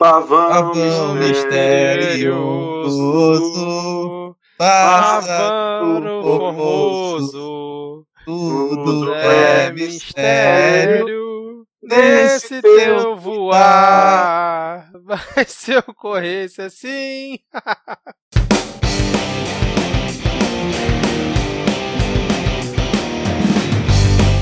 Pavão, Pavão misterioso, Pássaro formoso, tudo é é mistério. Nesse teu voar, vai se eu corresse assim.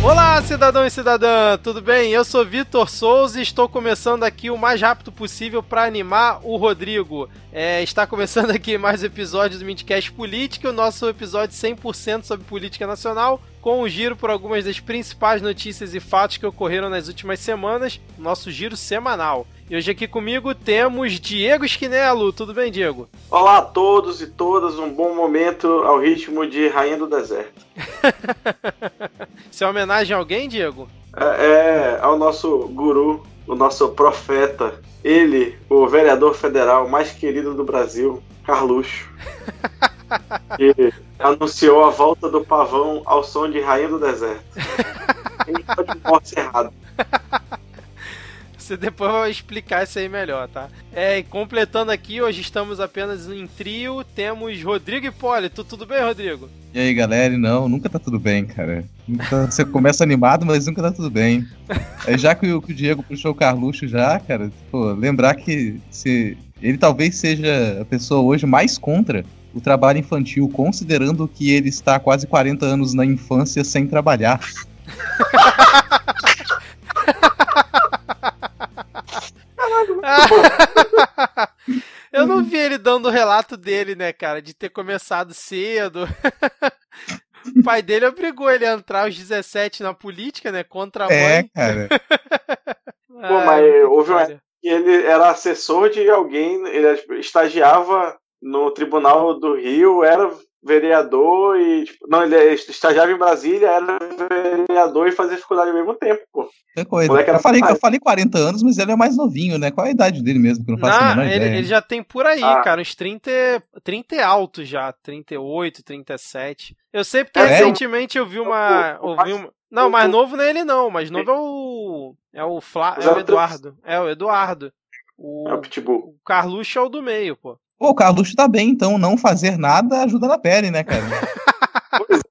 Olá, cidadão e cidadã, tudo bem? Eu sou Vitor Souza e estou começando aqui o mais rápido possível para animar o Rodrigo. É, está começando aqui mais um episódio do Midcast Política, o nosso episódio 100% sobre política nacional, com um giro por algumas das principais notícias e fatos que ocorreram nas últimas semanas, nosso giro semanal. E hoje aqui comigo temos Diego Esquinelo. Tudo bem, Diego? Olá a todos e todas, um bom momento ao ritmo de Rainha do Deserto. Isso é homenagem a alguém, Diego? É, é ao nosso guru, o nosso profeta, ele, o vereador federal mais querido do Brasil, Carluxo. que anunciou a volta do pavão ao som de Rainha do Deserto. Ele pode morte errado. Você depois vai explicar isso aí melhor, tá? É, e completando aqui, hoje estamos apenas em trio. Temos Rodrigo Hipólito. Tudo bem, Rodrigo? E aí, galera? Não, nunca tá tudo bem, cara. Nunca- Você começa animado, mas nunca tá tudo bem. É, já que o, que o Diego puxou o Carluxo já, cara, pô, lembrar que se ele talvez seja a pessoa hoje mais contra o trabalho infantil, considerando que ele está há quase 40 anos na infância sem trabalhar. Eu não vi ele dando o relato dele, né, cara? De ter começado cedo. O pai dele obrigou ele a entrar aos 17 na política, né? Contra a É, mãe. cara. Pô, mas houve uma- ele era assessor de alguém, ele tipo, estagiava no Tribunal do Rio, era vereador e. tipo, não, ele estagiava em Brasília, era vereador e fazia faculdade ao mesmo tempo, pô. Que coisa. Moleque era Eu falei, eu falei 40 anos, mas ele é mais novinho, né? Qual é a idade dele mesmo? Que eu não faço Não, ele, ideia. ele já tem por aí, Ah. cara, uns 30, 30 e alto já, 38, 37. Eu sei porque É, recentemente eu vi uma. mais- uma- Não, mais novo não é ele não, mais novo é o. É o Flá, é o 03. Eduardo. É o Eduardo. O, É o Pitbull. o Carluxo é o do meio, pô. Pô, o Carluxo tá bem, então não fazer nada ajuda na pele, né, cara?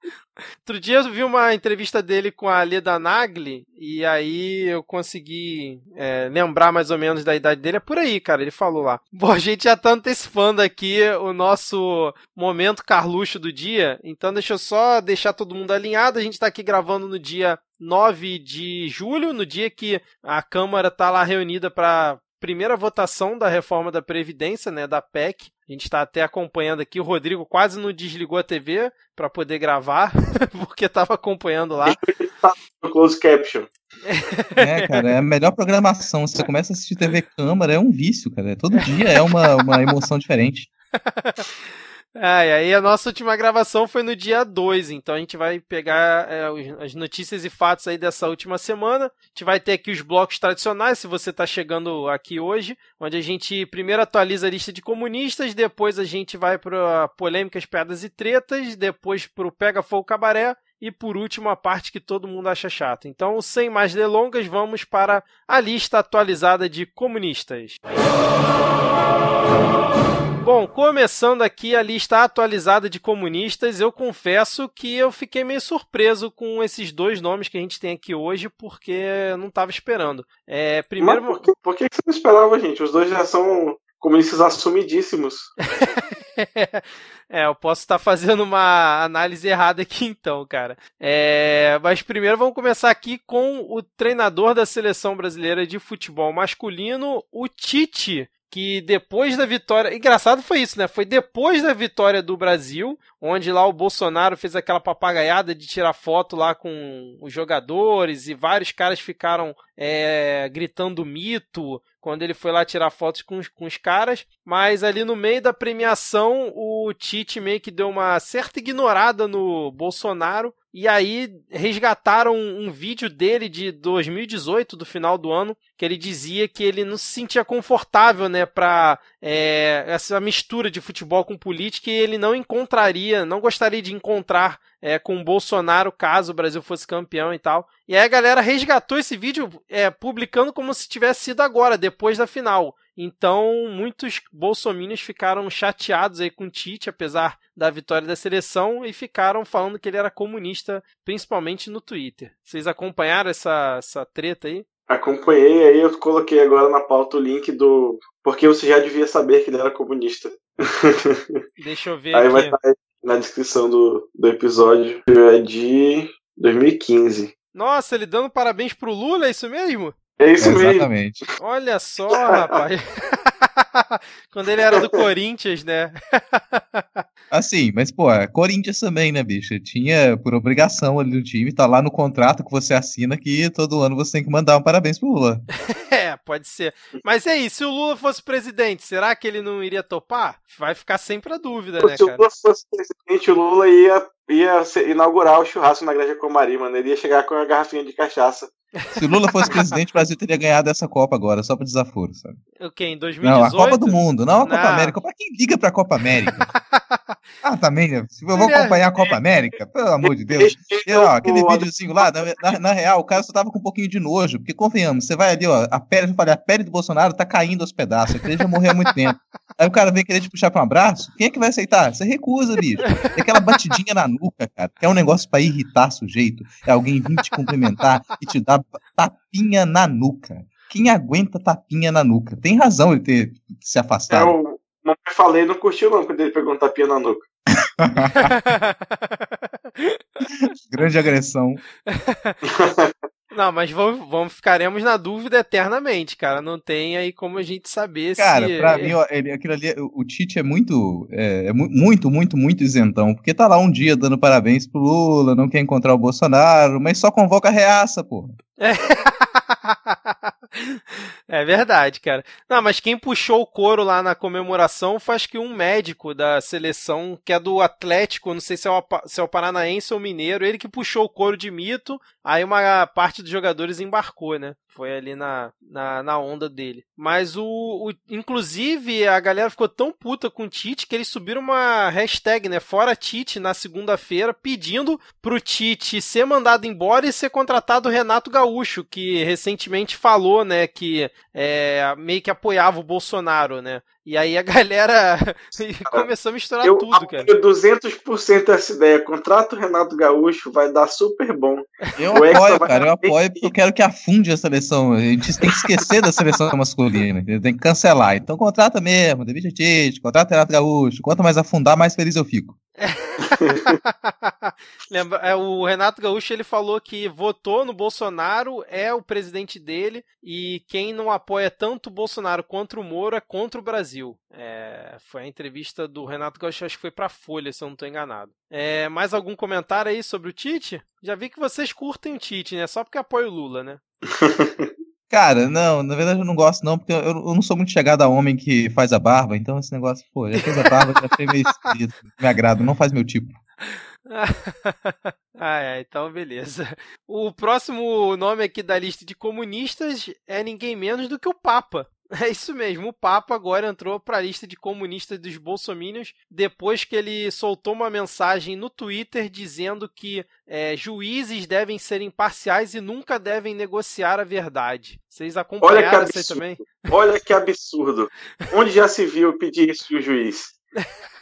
Outro dia eu vi uma entrevista dele com a Leda Nagli e aí eu consegui é, lembrar mais ou menos da idade dele. É por aí, cara, ele falou lá. Bom, a gente já tá antecipando aqui o nosso momento Carluxo do dia, então deixa eu só deixar todo mundo alinhado. A gente tá aqui gravando no dia 9 de julho, no dia que a Câmara tá lá reunida para primeira votação da reforma da Previdência, né, da PEC. A gente está até acompanhando aqui. O Rodrigo quase não desligou a TV para poder gravar, porque estava acompanhando lá. No close caption. É, cara, é a melhor programação. Você começa a assistir TV Câmara, é um vício, cara. Todo dia é uma, uma emoção diferente. Ah, e aí a nossa última gravação foi no dia 2, então a gente vai pegar é, as notícias e fatos aí dessa última semana. A gente vai ter aqui os blocos tradicionais, se você está chegando aqui hoje, onde a gente primeiro atualiza a lista de comunistas, depois a gente vai para polêmicas, piadas e tretas, depois para o Pega Fogo Cabaré e por último a parte que todo mundo acha chata. Então, sem mais delongas, vamos para a lista atualizada de comunistas. Bom, começando aqui a lista atualizada de comunistas, eu confesso que eu fiquei meio surpreso com esses dois nomes que a gente tem aqui hoje, porque eu não estava esperando. É, primeiro, Mas por que, por que você não esperava, gente? Os dois já são comunistas assumidíssimos. é, eu posso estar fazendo uma análise errada aqui então, cara. É, mas primeiro vamos começar aqui com o treinador da seleção brasileira de futebol masculino, o Tite. Que depois da vitória. Engraçado foi isso, né? Foi depois da vitória do Brasil, onde lá o Bolsonaro fez aquela papagaiada de tirar foto lá com os jogadores e vários caras ficaram é, gritando mito quando ele foi lá tirar fotos com, os- com os caras, mas ali no meio da premiação o Tite meio que deu uma certa ignorada no Bolsonaro e aí resgataram um, um vídeo dele de 2018, do final do ano, que ele dizia que ele não se sentia confortável, né, para é, essa mistura de futebol com política e ele não encontraria, não gostaria de encontrar é, com o Bolsonaro caso o Brasil fosse campeão e tal. E aí a galera resgatou esse vídeo é, publicando como se tivesse sido agora, depois da final. Então, muitos bolsominions ficaram chateados aí com o Tite, apesar da vitória da seleção, e ficaram falando que ele era comunista, principalmente no Twitter. Vocês acompanharam essa, essa treta aí? Acompanhei, aí eu coloquei agora na pauta o link do. Porque você já devia saber que ele era comunista. Deixa eu ver aí aqui. vai estar na descrição do, do episódio. É de 2015. Nossa, ele dando parabéns pro Lula, é isso mesmo? É isso mesmo. Exatamente. Olha só, rapaz. Quando ele era do Corinthians, né? Assim, mas, pô, é Corinthians também, né, bicho? Tinha por obrigação ali do time, tá lá no contrato que você assina que todo ano você tem que mandar um parabéns pro Lula. É, pode ser. Mas e aí, se o Lula fosse presidente, será que ele não iria topar? Vai ficar sempre a dúvida, né, Se o cara? Lula fosse presidente, o Lula ia, ia inaugurar o churrasco na Igreja Comari, mano. Ele ia chegar com a garrafinha de cachaça. Se o Lula fosse presidente, o Brasil teria ganhado essa Copa agora, só pro desaforo, sabe? O quê? Em 2018? Não, a Copa do Mundo, não a Copa Não. América. Pra quem liga pra Copa América? ah, também? Se eu vou acompanhar a Copa América, pelo amor de Deus. E, ó, aquele videozinho lá, na, na- na real, o cara só tava com um pouquinho de nojo, porque convenhamos, você vai ali, ó, a pele, eu falei, a pele do Bolsonaro tá caindo aos pedaços, ele já morreu há muito tempo. Aí o cara vem querer te puxar pra um abraço, quem é que vai aceitar? Você recusa, bicho. É aquela batidinha na nuca, cara, que é um negócio pra irritar sujeito, é alguém vir te cumprimentar e te dar tapinha na nuca. Quem aguenta tapinha na nuca? Tem razão ele ter se afastado. o. Não falei, não curtiu não quando ele pegou um tapinha na nuca. Grande agressão. Não, mas vamos, vamos, ficaremos na dúvida eternamente, cara. Não tem aí como a gente saber Cara, se. pra mim, ó, ele, aquilo ali, o Tite é muito, é, é mu- muito, muito, muito isentão. Porque tá lá um dia dando parabéns pro Lula, não quer encontrar o Bolsonaro, mas só convoca a reaça, porra. É verdade, cara. Não, mas quem puxou o couro lá na comemoração acho que um médico da seleção, que é do Atlético, não sei se é o, se é o Paranaense ou Mineiro, ele que puxou o couro de mito, aí uma parte dos jogadores embarcou, né? Foi ali na, na, na onda dele. Mas o, o- Inclusive, a galera ficou tão puta com o Tite que eles subiram uma hashtag, né? Fora Tite na segunda-feira, pedindo pro Tite ser mandado embora e ser contratado o Renato Gaúcho, que recentemente falou, né, que é, meio que apoiava o Bolsonaro, né? E aí a galera começou a misturar Eu tudo, cara. apoio 200% essa ideia. Contrato o Renato Gaúcho, vai dar super bom. Eu O apoio, cara, eu apoio porque eu quero que afunde a seleção. A gente tem que esquecer da seleção masculina, entendeu? tem que cancelar. Então contrata mesmo, David Tite, contrata o Renato Gaúcho. Quanto mais afundar, mais feliz eu fico. Lembra, é, o Renato Gaúcho ele falou que votou no Bolsonaro, é o presidente dele, e quem não apoia tanto o Bolsonaro quanto o Moro é contra o Brasil. É, foi a entrevista do Renato Gaúcho, acho que foi pra Folha, se eu não estou enganado. É, mais algum comentário aí sobre o Tite? Já vi que vocês curtem o Tite, né? Só porque apoia o Lula, né? Cara, não, na verdade eu não gosto não, porque eu, eu não sou muito chegado a homem que faz a barba, então esse negócio, pô, já fez a barba, já achei meio esquisito. Me agrada, não faz meu tipo. ah, é, então beleza. O próximo nome aqui da lista de comunistas é ninguém menos do que o Papa. É isso mesmo, o Papa agora entrou para a lista de comunistas dos bolsominions depois que ele soltou uma mensagem no Twitter dizendo que é, juízes devem ser imparciais e nunca devem negociar a verdade. Vocês Olha que acompanharam isso aí absurdo. também? Olha que absurdo. Onde já se viu pedir isso de um juiz?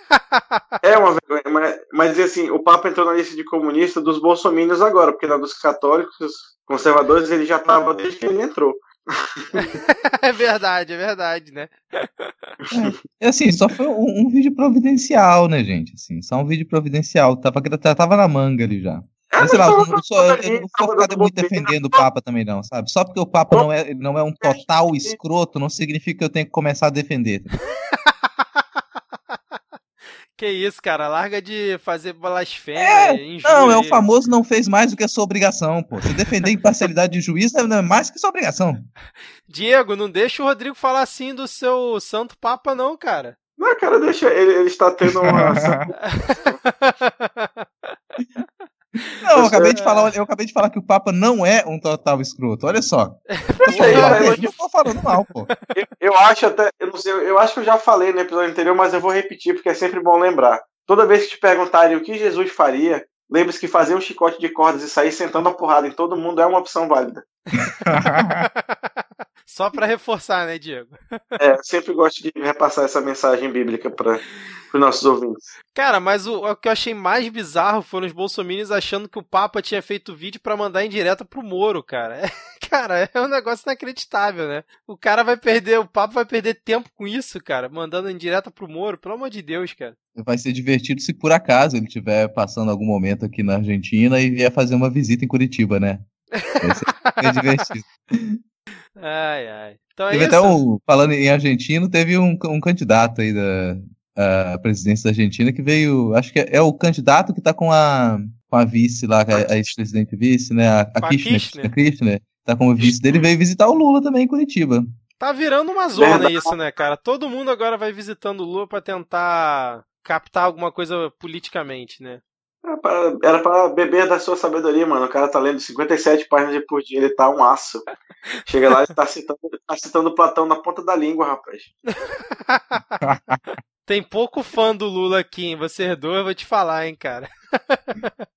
É uma vergonha, mas, assim, o Papa entrou na lista de comunista dos bolsominions agora, porque na dos católicos conservadores ele já estava desde que ele entrou. é verdade, é verdade, né? É assim, só foi um, um vídeo providencial, né, gente? Assim, só um vídeo providencial. Tava, tava na manga ali já. Mas, sei lá, eu não sou, eu não sou ficado muito defendendo o Papa também, não, sabe? Só porque o Papa não é, não é um total escroto, não significa que eu tenho que começar a defender. Que isso, cara, larga de fazer blasfêmia, É, injúria. Não, é o famoso não fez mais do que a sua obrigação, pô. Se defender a imparcialidade de juiz não é mais que sua obrigação. Diego, não deixa o Rodrigo falar assim do seu santo papa não, cara. Não, cara, deixa. Ele, ele está tendo uma. Não, eu acabei de falar, eu acabei de falar que o Papa não é um total escroto. Olha só. Eu não tô falando mal, pô. Eu, eu acho até. Eu não sei, eu acho que eu já falei no episódio anterior, mas eu vou repetir porque é sempre bom lembrar. Toda vez que te perguntarem o que Jesus faria, lembre-se que fazer um chicote de cordas e sair sentando a porrada em todo mundo é uma opção válida. Só para reforçar, né, Diego? É, sempre gosto de repassar essa mensagem bíblica para os nossos ouvintes. Cara, mas o, o, que eu achei mais bizarro foram os bolsominions achando que o Papa tinha feito vídeo para mandar em direta pro Moro, cara. É, cara, é um negócio inacreditável, né? O cara vai perder, o Papa vai perder tempo com isso, cara, mandando em direta pro Moro, pelo amor de Deus, cara. Vai ser divertido se por acaso ele estiver passando algum momento aqui na Argentina e vier fazer uma visita em Curitiba, né? Vai ser divertido. Ai, ai. Então é teve isso. até um, falando em argentino, teve um, um candidato aí da a presidência da Argentina que veio, acho que é, é o candidato que tá com a, com a vice lá, a, a ex-presidente vice, né, a, a Kirchner, Kirchner. Kirchner, tá como vice dele, veio visitar o Lula também em Curitiba. Tá virando uma zona isso, né, cara? Todo mundo agora vai visitando o Lula para tentar captar alguma coisa politicamente, né? Era pra, beber da sua sabedoria, mano. O cara tá lendo 57 páginas por dia, ele tá um aço. Chega lá e tá citando, tá citando Platão na ponta da língua, rapaz. Tem pouco fã do Lula aqui, hein? Você dois, eu vou te falar, hein, cara.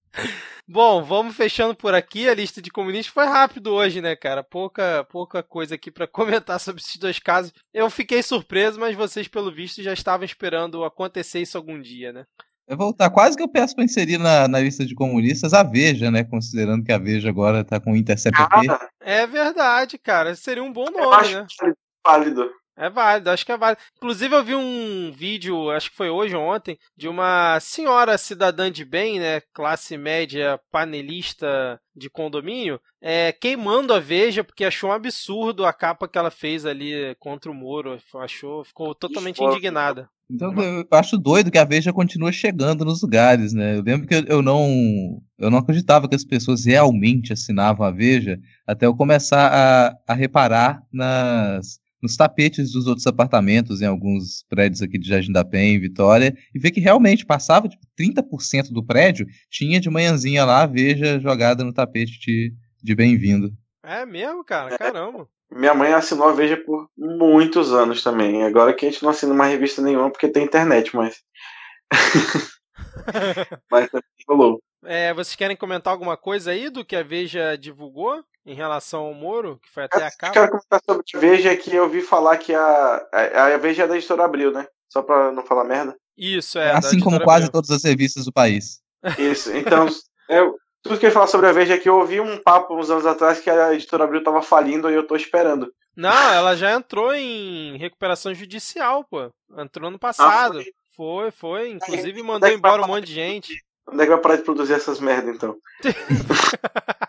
Bom, vamos fechando por aqui. A lista de comunistas foi rápido hoje, né, cara? Pouca, pouca coisa aqui para comentar sobre esses dois casos. Eu fiquei surpreso, mas vocês, pelo visto, já estavam esperando acontecer isso algum dia, né? Vou voltar. Quase que eu peço para inserir na, na lista de comunistas a Veja, né? Considerando que a Veja agora tá com o Intercept. É verdade, cara. Seria um bom nome, né? Válido. É válido, acho que é válido. Inclusive, eu vi um vídeo, acho que foi hoje ou ontem, de uma senhora cidadã de bem, né? Classe média, panelista de condomínio, é, queimando a Veja porque achou um absurdo a capa que ela fez ali contra o Moro. Achou, ficou totalmente indignada. Então eu acho doido que a Veja continua chegando nos lugares, né? Eu lembro que eu não, eu não acreditava que as pessoas realmente assinavam a Veja até eu começar a, a reparar nas nos tapetes dos outros apartamentos em alguns prédios aqui de Jardim da Penha, em Vitória, e ver que realmente passava tipo, 30% do prédio tinha de manhãzinha lá a Veja jogada no tapete de, de bem-vindo. É mesmo, cara? Caramba. Minha mãe assinou a Veja por muitos anos também. Agora que a gente não assina mais revista nenhuma porque tem internet, mas. mas rolou. É, vocês querem comentar alguma coisa aí do que a Veja divulgou? em relação ao Moro, que foi até a capa. Eu quero comentar sobre a Veja que eu ouvi falar que a, a, a Veja é da editora Abril, né? Só pra não falar merda. Isso, é. Assim como quase todas as revistas do país. Isso, então, eu, tudo que eu ia falar sobre a Veja é que eu ouvi um papo uns anos atrás que a editora Abril tava falindo e eu tô esperando. Não, ela já entrou em recuperação judicial, pô. Entrou no passado. Ah, foi? foi, foi. Inclusive mandou embora um monte de gente. Onde é que vai parar de produzir essas merdas, então?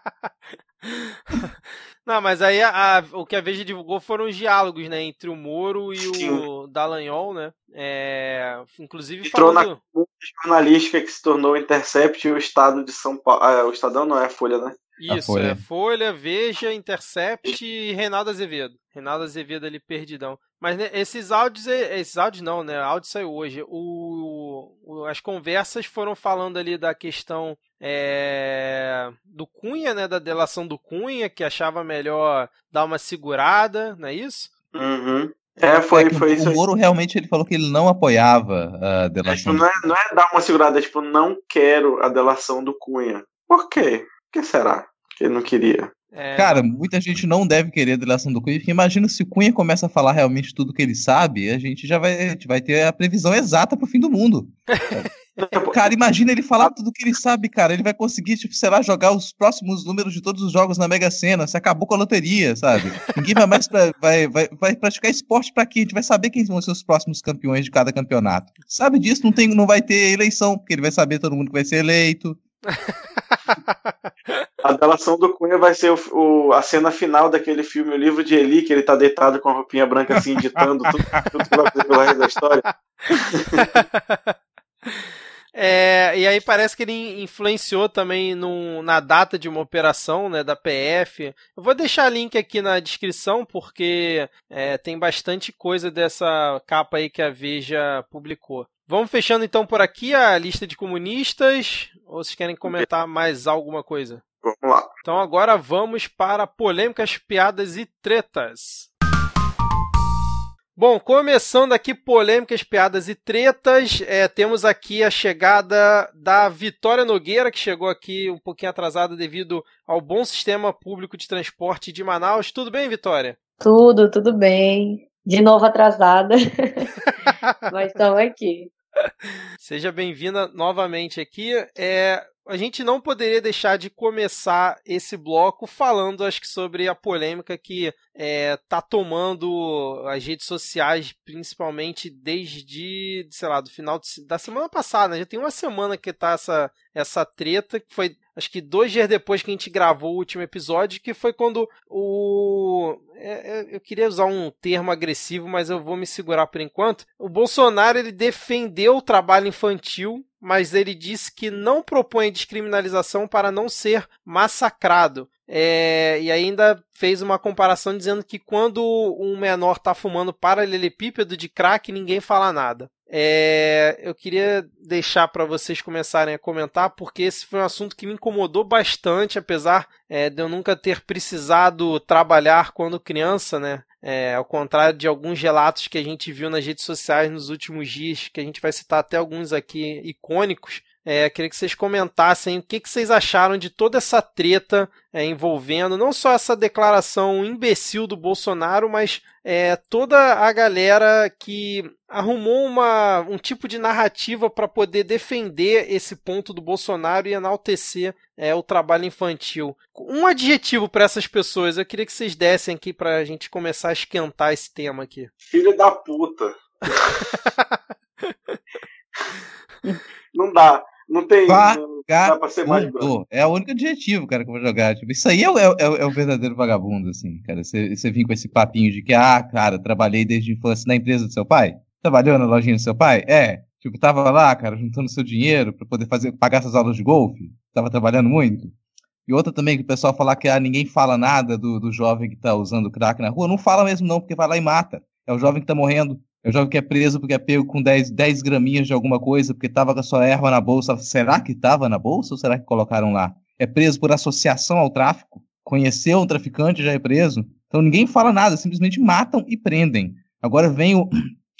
Não, mas aí a, a, o que a Veja divulgou foram os diálogos, né, entre o Moro e Sim. o Dallagnol, né? É, inclusive Entrou falando... na jornalística que se tornou o Intercept e o Estado de São Paulo. Ah, o Estadão não é a Folha, né? Isso, Folha. é Folha, Veja, Intercept e Reinaldo Azevedo. Reinaldo Azevedo ali perdidão. Mas né, esses áudios, esses áudios não, né? O áudio saiu hoje. O, o, as conversas foram falando ali da questão é, do Cunha, né? Da delação do Cunha, que achava melhor dar uma segurada, não é isso? Uhum. É, foi, é foi isso. O Moro realmente ele falou que ele não apoiava a delação. É, não, é, não é dar uma segurada, é tipo, não quero a delação do Cunha. Por quê? Por que será que ele não queria? É... Cara, muita gente não deve querer a delação do Cunha, porque imagina se o Cunha começa a falar realmente tudo que ele sabe, a gente já vai, gente vai ter a previsão exata pro fim do mundo. cara, imagina ele falar tudo que ele sabe, cara. Ele vai conseguir, tipo, sei lá, jogar os próximos números de todos os jogos na Mega Sena. Se acabou com a loteria, sabe? Ninguém vai mais pra, vai, vai, vai praticar esporte pra quê? A gente vai saber quem vão ser os próximos campeões de cada campeonato. Sabe disso? Não, tem, não vai ter eleição, porque ele vai saber todo mundo que vai ser eleito. A delação do Cunha vai ser o, o, a cena final daquele filme, o livro de Eli, que ele tá deitado com a roupinha branca assim, ditando tudo, tudo que vai fazer pelo resto da história. É, e aí parece que ele influenciou também no, na data de uma operação né, da PF. Eu vou deixar link aqui na descrição, porque é, tem bastante coisa dessa capa aí que a Veja publicou. Vamos fechando então por aqui a lista de comunistas. Ou vocês querem comentar mais alguma coisa? Vamos lá. Então agora vamos para polêmicas, piadas e tretas. Bom, começando aqui polêmicas, piadas e tretas, é, temos aqui a chegada da Vitória Nogueira, que chegou aqui um pouquinho atrasada devido ao bom sistema público de transporte de Manaus. Tudo bem, Vitória? Tudo, tudo bem. De novo atrasada. Mas estamos aqui. Seja bem-vinda novamente aqui. É, a gente não poderia deixar de começar esse bloco falando, acho que, sobre a polêmica que é, tá tomando as redes sociais, principalmente desde, sei lá, do final de, da semana passada. Já tem uma semana que tá essa, essa treta, que foi acho que dois dias depois que a gente gravou o último episódio, que foi quando o. É, é, eu queria usar um termo agressivo, mas eu vou me segurar por enquanto. O Bolsonaro ele defendeu o trabalho infantil mas ele disse que não propõe descriminalização para não ser massacrado. É, e ainda fez uma comparação dizendo que quando um menor está fumando paralelepípedo de crack, ninguém fala nada. É, eu queria deixar para vocês começarem a comentar, porque esse foi um assunto que me incomodou bastante, apesar é, de eu nunca ter precisado trabalhar quando criança, né? É, ao contrário de alguns relatos que a gente viu nas redes sociais nos últimos dias, que a gente vai citar até alguns aqui icônicos, é, queria que vocês comentassem o que, que vocês acharam de toda essa treta é, envolvendo não só essa declaração imbecil do Bolsonaro, mas é, toda a galera que arrumou uma, um tipo de narrativa para poder defender esse ponto do Bolsonaro e enaltecer é, o trabalho infantil. Um adjetivo para essas pessoas, eu queria que vocês dessem aqui para a gente começar a esquentar esse tema aqui. Filho da puta. não dá. Não tem. Não dá pra ser mais grosso. É o único adjetivo, cara, que eu vou jogar. Tipo, isso aí é, é, é, é o verdadeiro vagabundo, assim, cara. Você, você vir com esse papinho de que, ah, cara, trabalhei desde a infância na empresa do seu pai? Trabalhou na lojinha do seu pai? É. Tipo, tava lá, cara, juntando seu dinheiro para poder fazer, pagar suas aulas de golfe? Tava trabalhando muito? E outra também, que o pessoal falar que ah, ninguém fala nada do, do jovem que tá usando crack na rua. Não fala mesmo não, porque vai lá e mata. É o jovem que tá morrendo. É o jovem que é preso porque é pego com 10, 10 graminhas de alguma coisa, porque tava com a sua erva na bolsa. Será que tava na bolsa ou será que colocaram lá? É preso por associação ao tráfico? Conheceu um traficante já é preso? Então ninguém fala nada, simplesmente matam e prendem. Agora vem o,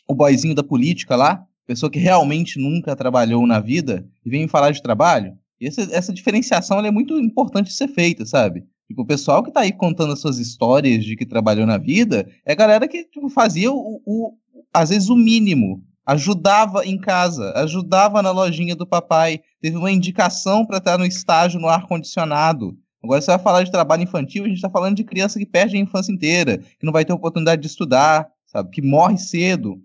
o boizinho da política lá, pessoa que realmente nunca trabalhou na vida, e vem falar de trabalho. E essa, essa diferenciação é muito importante ser feita, sabe? Tipo, o pessoal que tá aí contando as suas histórias de que trabalhou na vida é a galera que tipo, fazia o, o, às vezes o mínimo. Ajudava em casa, ajudava na lojinha do papai, teve uma indicação para estar no estágio no ar-condicionado. Agora você vai falar de trabalho infantil, a gente está falando de criança que perde a infância inteira, que não vai ter oportunidade de estudar, sabe? Que morre cedo.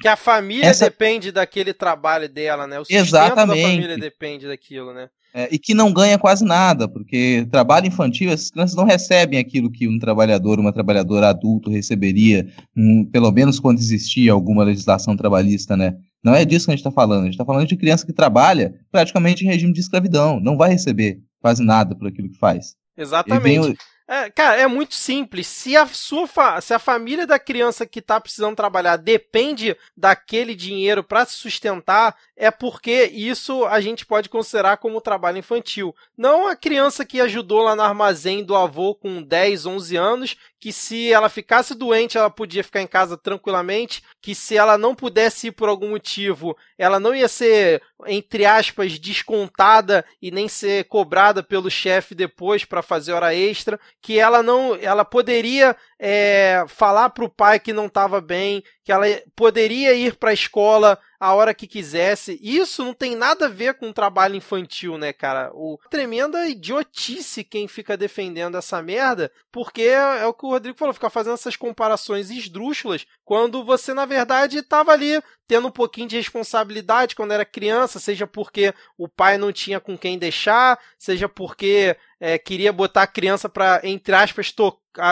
Que a família Essa... depende daquele trabalho dela, né? O Exatamente. da família depende daquilo, né? É, e que não ganha quase nada, porque trabalho infantil, essas crianças não recebem aquilo que um trabalhador, uma trabalhadora adulto receberia, um, pelo menos quando existia alguma legislação trabalhista, né? Não é disso que a gente está falando. A gente está falando de criança que trabalha praticamente em regime de escravidão, não vai receber quase nada por aquilo que faz. Exatamente. É, cara, é muito simples. Se a sua fa se a família da criança que está precisando trabalhar depende daquele dinheiro para se sustentar, é porque isso a gente pode considerar como trabalho infantil. Não a criança que ajudou lá no armazém do avô com 10, 11 anos, que se ela ficasse doente, ela podia ficar em casa tranquilamente, que se ela não pudesse ir por algum motivo, ela não ia ser, entre aspas, descontada e nem ser cobrada pelo chefe depois para fazer hora extra, que ela não, ela poderia é, falar para o pai que não estava bem, que ela poderia ir para a escola a hora que quisesse. Isso não tem nada a ver com trabalho infantil, né, cara? O tremenda idiotice quem fica defendendo essa merda, porque é, o que o Rodrigo falou, ficar fazendo essas comparações esdrúxulas, quando você na verdade estava ali tendo um pouquinho de responsabilidade quando era criança, seja porque o pai não tinha com quem deixar, seja porque é, queria botar a criança para, entre aspas,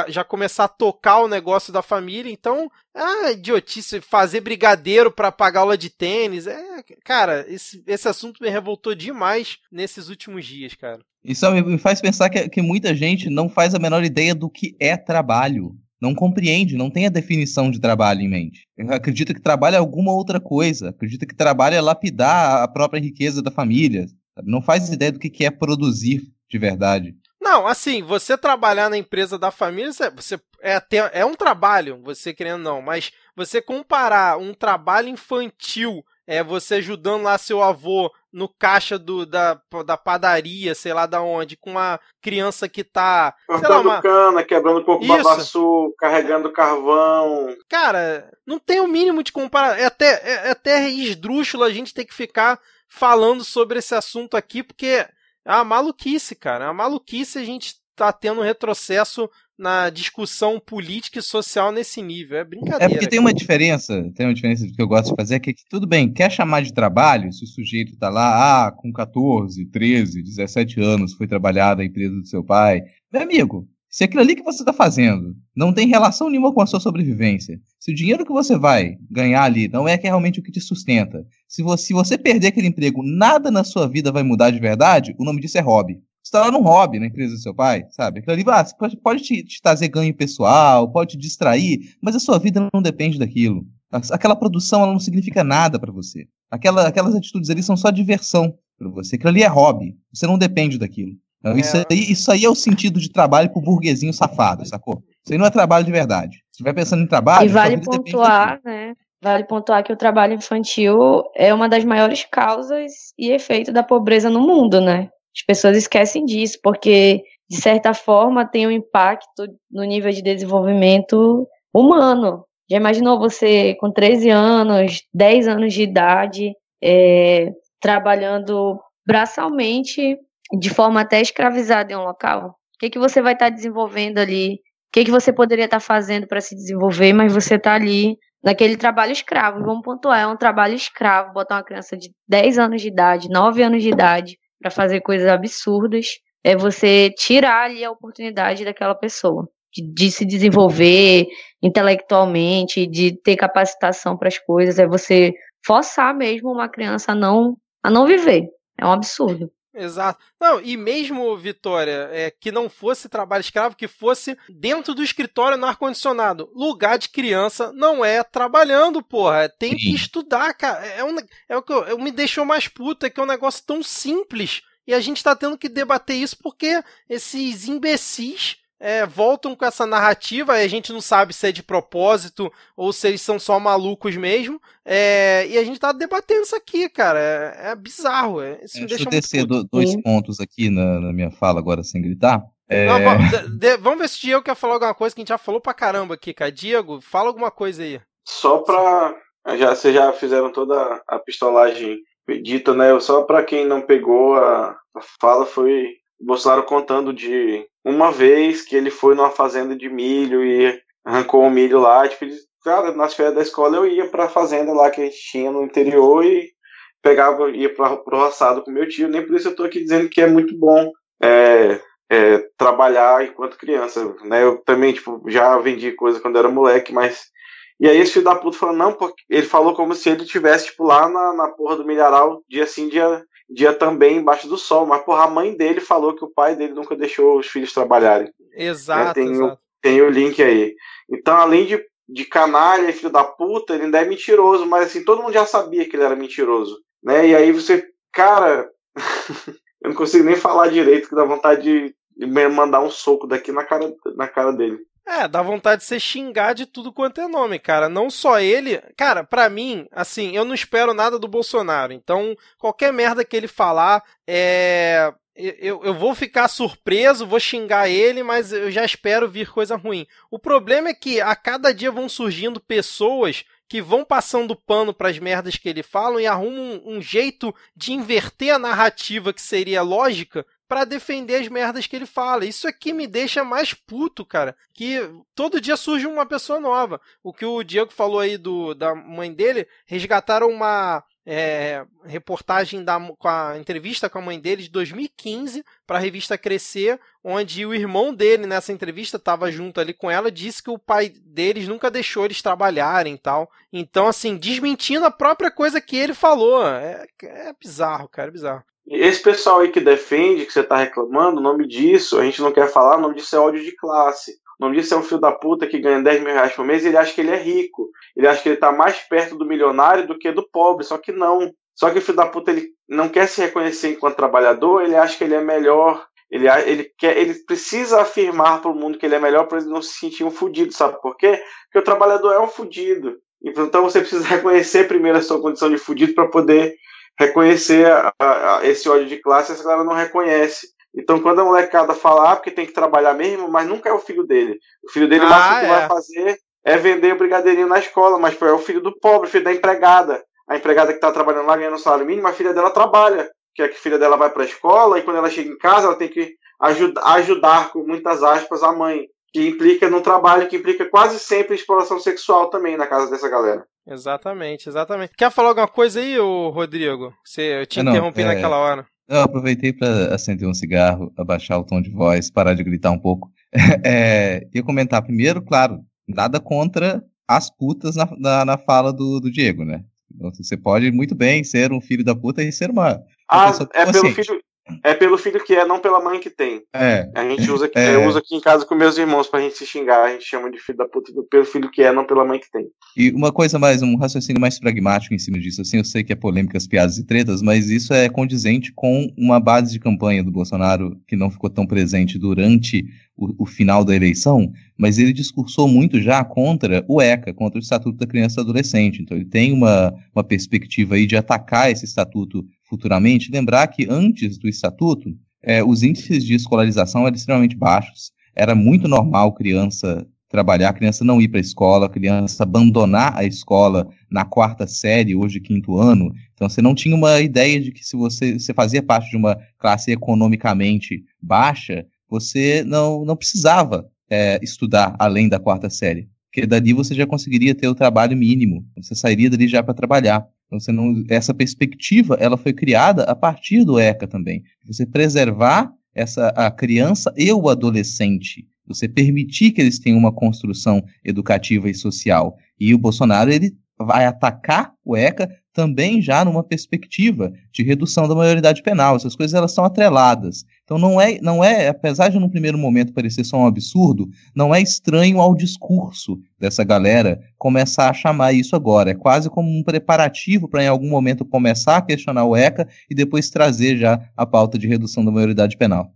já começar a tocar o negócio da família. Então, é idiotice fazer brigadeiro para pagar aula de tênis. É, cara, esse, esse assunto me revoltou demais nesses últimos dias, cara. Isso me faz pensar que, que muita gente não faz a menor ideia do que é trabalho não compreende, não tem a definição de trabalho em mente. Acredita que trabalho é alguma outra coisa, acredita que trabalho é lapidar a própria riqueza da família. Não faz ideia do que é produzir de verdade. Não, assim, você trabalhar na empresa da família, você é, é um trabalho, você querendo não, mas você comparar um trabalho infantil é você ajudando lá seu avô no caixa do, da, da padaria, sei lá da onde, com uma criança que tá. Cortando uma... cana, quebrando coco babaçu, carregando carvão. Cara, não tem o um mínimo de comparação. É até, é, é até esdrúxulo a gente ter que ficar falando sobre esse assunto aqui, porque é uma maluquice, cara. É uma maluquice a gente tá tendo um retrocesso na discussão política e social nesse nível. É brincadeira. É porque tem uma diferença, tem uma diferença que eu gosto de fazer, é que tudo bem, quer chamar de trabalho, se o sujeito está lá, ah, com 14, 13, 17 anos, foi trabalhar na empresa do seu pai. Meu amigo, se aquilo ali que você está fazendo não tem relação nenhuma com a sua sobrevivência, se o dinheiro que você vai ganhar ali não é realmente o que te sustenta, se você, se você perder aquele emprego, nada na sua vida vai mudar de verdade, o nome disso é hobby você tá lá num hobby na empresa do seu pai, sabe? Aquilo ali ah, pode, pode te, te, trazer ganho pessoal, pode te distrair, mas a sua vida não depende daquilo. Aquela produção ela não significa nada para você. Aquela, aquelas atitudes ali são só diversão para você. Aquilo ali é hobby. Você não depende daquilo. Então, é. isso, aí, isso aí é o sentido de trabalho pro burguesinho safado, sacou? Isso aí não é trabalho de verdade. Se estiver pensando em trabalho. E vale pontuar, né? Vale pontuar que o trabalho infantil é uma das maiores causas e efeitos da pobreza no mundo, né? As pessoas esquecem disso, porque, de certa forma, tem um impacto no nível de desenvolvimento humano. Já imaginou você com 13 anos, 10 anos de idade, é, trabalhando braçalmente, de forma até escravizada em um local? O que, que você vai estar desenvolvendo ali? O que, que você poderia estar fazendo para se desenvolver, mas você está ali naquele trabalho escravo. Vamos pontuar, é um trabalho escravo, botar uma criança de 10 anos de idade, 9 anos de idade, para fazer coisas absurdas, é você tirar ali a oportunidade daquela pessoa de, de se desenvolver intelectualmente, de ter capacitação para as coisas, é você forçar mesmo uma criança a não a não viver. É um absurdo. Exato. Não, e mesmo, Vitória, é, que não fosse trabalho escravo, que fosse dentro do escritório no ar-condicionado. Lugar de criança não é trabalhando, porra. Tem que estudar, cara. É, um, é o que eu, eu me deixou mais puta, é que é um negócio tão simples. E a gente tá tendo que debater isso porque esses imbecis é, voltam com essa narrativa, e a gente não sabe se é de propósito ou se eles são só malucos mesmo. É, e a gente tá debatendo isso aqui, cara. É, é bizarro. É, isso Deixa eu descer do, dois pontos aqui na, na, minha fala agora sem gritar. É. Não, vamos, de, de, vamos ver se o Diego quer falar alguma coisa que a gente já falou pra caramba aqui, cara. Diego, fala alguma coisa aí. Só pra. Já, vocês já fizeram toda a pistolagem dita, né? Só pra quem não pegou a, a fala, foi Bolsonaro contando de uma vez que ele foi numa fazenda de milho e arrancou o milho lá. Tipo, ele, cara, nas férias da escola eu ia pra fazenda lá que a gente tinha no interior e pegava, ia pra, pro roçado com meu tio. Nem por isso eu tô aqui dizendo que é muito bom é, é, trabalhar enquanto criança. Né? Eu também, tipo, já vendi coisa quando era moleque, mas. E aí esse filho da puta falou, não, porque ele falou como se ele tivesse, tipo, lá na, na porra do milharal, dia sim, dia, dia também embaixo do sol. Mas, porra, a mãe dele falou que o pai dele nunca deixou os filhos trabalharem. Exato. Né? Tem, exato. O, tem o link aí. Então, além de, de canalha, filho da puta, ele ainda é mentiroso, mas assim, todo mundo já sabia que ele era mentiroso. Né? E aí você, cara, eu não consigo nem falar direito, que dá vontade de, mandar um soco daqui na cara, na cara dele. É, dá vontade de você xingar de tudo quanto é nome, cara. Não só ele. Cara, para mim, assim, eu não espero nada do Bolsonaro. Então, qualquer merda que ele falar, é. Eu, eu vou ficar surpreso, vou xingar ele, mas eu já espero vir coisa ruim. O problema é que a cada dia vão surgindo pessoas que vão passando pano para as merdas que ele fala e arrumam um, um, jeito de inverter a narrativa que seria lógica para defender as merdas que ele fala. Isso aqui me deixa mais puto, cara. Que todo dia surge uma pessoa nova. O que o Diego falou aí do, da mãe dele, resgataram uma é, reportagem da, com a entrevista com a mãe dele de 2015 para a revista Crescer, onde o irmão dele nessa entrevista estava junto ali com ela, disse que o pai deles nunca deixou eles trabalharem e tal. Então, assim, desmentindo a própria coisa que ele falou. É, é bizarro, cara, é bizarro. Esse pessoal aí que defende, que você está reclamando, o nome disso, a gente não quer falar, o nome disso é ódio de classe. O nome disso é um filho da puta que ganha 10 mil reais por mês e ele acha que ele é rico. Ele acha que ele está mais perto do milionário do que do pobre, só que não. Só que o filho da puta ele não quer se reconhecer enquanto trabalhador, ele acha que ele é melhor. Ele, ele, quer, ele precisa afirmar para o mundo que ele é melhor para ele não se sentir um fudido, sabe por quê? Porque o trabalhador é um fudido. Então você precisa reconhecer primeiro a sua condição de fudido para poder reconhecer a, a, esse ódio de classe, essa galera não reconhece. Então, quando a molecada fala, ah, porque tem que trabalhar mesmo, mas nunca é o filho dele. O filho dele, ah, mais o que é. vai fazer é vender o brigadeirinho na escola, mas pô, é o filho do pobre, filho da empregada. A empregada que está trabalhando lá ganhando salário mínimo, a filha dela trabalha. Que é que a filha dela vai para a escola e quando ela chega em casa, ela tem que ajudar, ajudar com muitas aspas, a mãe. Que implica no trabalho, que implica quase sempre exploração sexual também na casa dessa galera. Exatamente, exatamente. Quer falar alguma coisa aí, ô Rodrigo? Você, eu te não, interrompi é... naquela hora. Eu aproveitei para acender um cigarro, abaixar o tom de voz, parar de gritar um pouco. É, e comentar primeiro, claro, nada contra as putas na, na, na fala do, do, Diego, né? Então, você pode muito bem ser um filho da puta e ser uma. uma ah, é pelo filho, é pelo filho que é, não pela mãe que tem. É. A gente usa aqui, é. eu uso aqui em casa com meus irmãos pra gente se xingar. A gente chama de filho da puta pelo filho que é, não pela mãe que tem. E uma coisa mais, um raciocínio mais pragmático em cima disso. Assim, eu sei que é polêmicas, piadas e tretas, mas isso é condizente com uma base de campanha do Bolsonaro que não ficou tão presente durante o, o final da eleição, mas ele discursou muito já contra o ECA, contra o Estatuto da Criança e Adolescente. Então ele tem uma, uma perspectiva aí de atacar esse estatuto futuramente, lembrar que antes do estatuto, é, os índices de escolarização eram extremamente baixos. Era muito normal criança trabalhar, criança não ir para a escola, criança abandonar a escola na quarta série, hoje quinto ano. Então você não tinha uma ideia de que se você, você fazia parte de uma classe economicamente baixa, você não, não precisava é, estudar além da quarta série. Porque dali você já conseguiria ter o trabalho mínimo. Você sairia dali já para trabalhar. Então, você não, essa perspectiva ela foi criada a partir do ECA também. Você preservar essa, a criança e o adolescente. Você permitir que eles tenham uma construção educativa e social. E o Bolsonaro ele vai atacar o ECA também já numa perspectiva de redução da maioridade penal. Essas coisas elas são atreladas. Então não é, não é, apesar de no primeiro momento parecer só um absurdo, não é estranho ao discurso dessa galera começar a chamar isso agora. É quase como um preparativo para em algum momento começar a questionar o ECA e depois trazer já a pauta de redução da maioridade penal.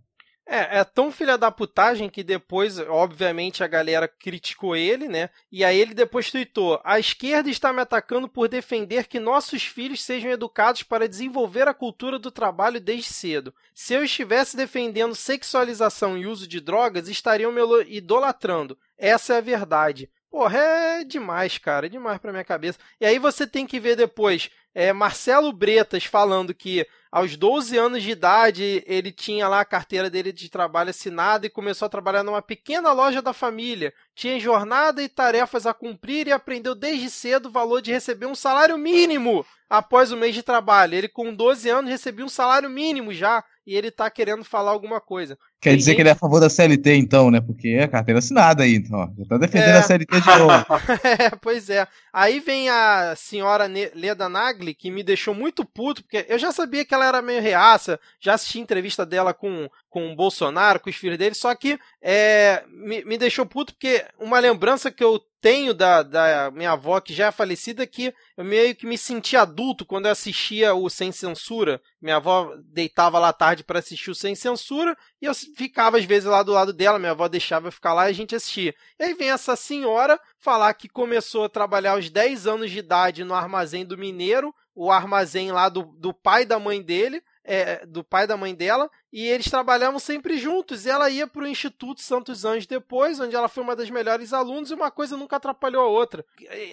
É, é tão filha da putagem que depois, obviamente, a galera criticou ele, né? E aí ele depois tweetou: A esquerda está me atacando por defender que nossos filhos sejam educados para desenvolver a cultura do trabalho desde cedo. Se eu estivesse defendendo sexualização e uso de drogas, estariam me idolatrando. Essa é a verdade. Porra, é demais, cara, é demais pra minha cabeça. E aí você tem que ver depois é, Marcelo Bretas falando que aos 12 anos de idade ele tinha lá a carteira dele de trabalho assinada e começou a trabalhar numa pequena loja da família. Tinha jornada e tarefas a cumprir e aprendeu desde cedo o valor de receber um salário mínimo após o mês de trabalho. Ele com 12 anos recebia um salário mínimo já e ele tá querendo falar alguma coisa. Quer Tem dizer gente... que ele é a favor da CLT, então, né? Porque é carteira assinada aí, então. Já tá defendendo é... a CLT de novo. é, pois é. Aí vem a senhora Leda Nagli, que me deixou muito puto, porque eu já sabia que ela era meio reaça, já assisti entrevista dela com, com o Bolsonaro, com os filhos dele, só que é, me, me deixou puto porque uma lembrança que eu tenho da, da minha avó que já é falecida que eu meio que me senti adulto quando eu assistia o Sem Censura. Minha avó deitava lá tarde para assistir o Sem Censura e eu ficava às vezes lá do lado dela, minha avó deixava eu ficar lá e a gente assistia. E aí vem essa senhora falar que começou a trabalhar aos 10 anos de idade no armazém do Mineiro, o armazém lá do, do pai da mãe dele, é, do pai da mãe dela, e eles trabalhavam sempre juntos. E ela ia para o Instituto Santos Anjos depois, onde ela foi uma das melhores alunas, e uma coisa nunca atrapalhou a outra.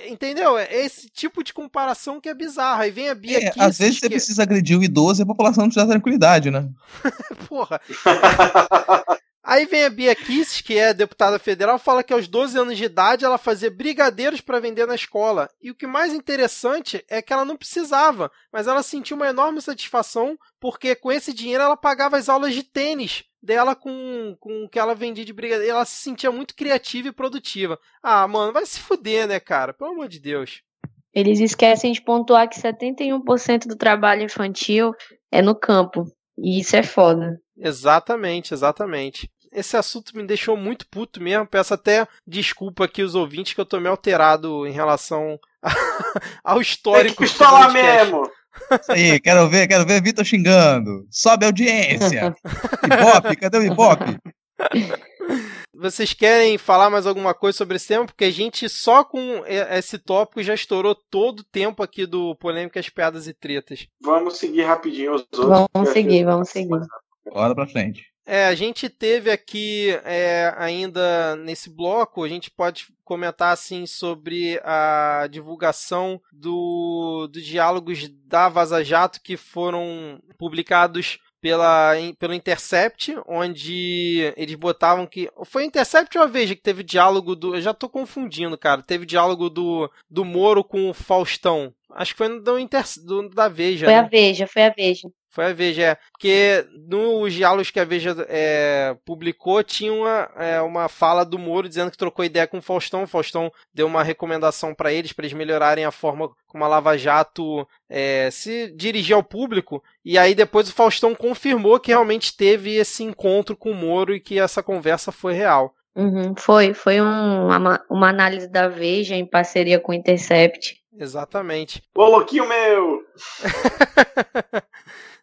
Entendeu? É esse tipo de comparação que é bizarra. Aí vem a Bia é, Às vezes você que... precisa agredir o idoso e a população não te dá tranquilidade, né? Porra. Aí vem a Bia Kiss, que é deputada federal, fala que aos 12 anos de idade ela fazia brigadeiros para vender na escola. E o que mais interessante é que ela não precisava, mas ela sentiu uma enorme satisfação porque com esse dinheiro ela pagava as aulas de tênis dela com, com o que ela vendia de brigadeiro. Ela se sentia muito criativa e produtiva. Ah, mano, vai se fuder, né, cara? Pelo amor de Deus. Eles esquecem de pontuar que 71% do trabalho infantil é no campo. E isso é foda. Exatamente, exatamente esse assunto me deixou muito puto mesmo. Peço até desculpa aqui os ouvintes que eu tô meio alterado em relação ao histórico. Tem que falar mesmo! Isso aí, quero ver, quero ver Vitor xingando. Sobe a audiência! Ibope, cadê o Ibope? vocês querem falar mais alguma coisa sobre esse tema? Porque a gente só com esse tópico já estourou todo o tempo aqui do Polêmicas, Piadas e Tretas. Vamos seguir rapidinho os outros. Vamos seguir, vamos seguir. Bora pra frente. É, a gente teve aqui é, ainda nesse bloco, a gente pode comentar assim sobre a divulgação do, dos diálogos da Vaza Jato que foram publicados pela, pelo Intercept, onde eles botavam que. Foi Intercept ou a Veja que teve diálogo do. Eu já tô confundindo, cara. Teve diálogo do, do Moro com o Faustão. Acho que foi do, Inter, do da Veja. Foi né? a Veja, foi a Veja. Foi a Veja, é. Porque nos diálogos que a Veja é, publicou, tinha uma, é, uma fala do Moro dizendo que trocou ideia com o Faustão. O Faustão deu uma recomendação para eles, para eles melhorarem a forma como a Lava Jato é, se dirigir ao público. E aí depois o Faustão confirmou que realmente teve esse encontro com o Moro e que essa conversa foi real. Uhum, foi, foi um, uma, uma análise da Veja em parceria com o Intercept. Exatamente. Ô, louquinho meu!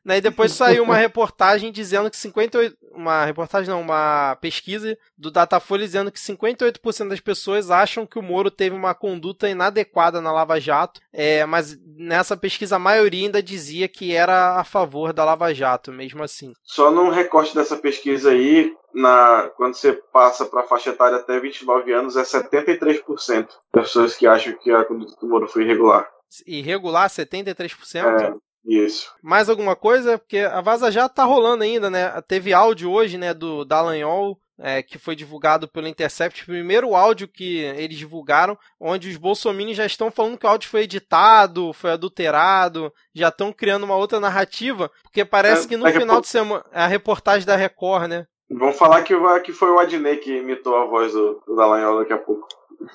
Daí depois saiu uma reportagem dizendo que 58. Uma reportagem não, uma pesquisa do Datafolha dizendo que 58% das pessoas acham que o Moro teve uma conduta inadequada na Lava Jato. É, mas nessa pesquisa a maioria ainda dizia que era a favor da Lava Jato, mesmo assim. Só num recorte dessa pesquisa aí, na, quando você passa para a faixa etária até 29 anos, é 73% das pessoas que acham que a conduta do Moro foi irregular. Irregular, 73%? É, isso. Mais alguma coisa? Porque a Vaza Jato tá rolando ainda, né? Teve áudio hoje, né, do Dallagnol, é, que foi divulgado pelo Intercept, primeiro áudio que eles divulgaram, onde os bolsominions já estão falando que o áudio foi editado, foi adulterado, já estão criando uma outra narrativa, porque parece É, que no final de semana, é a reportagem da Record, né? Vamos falar que, que foi o Adnei que imitou a voz do, do Dallagnol daqui a pouco.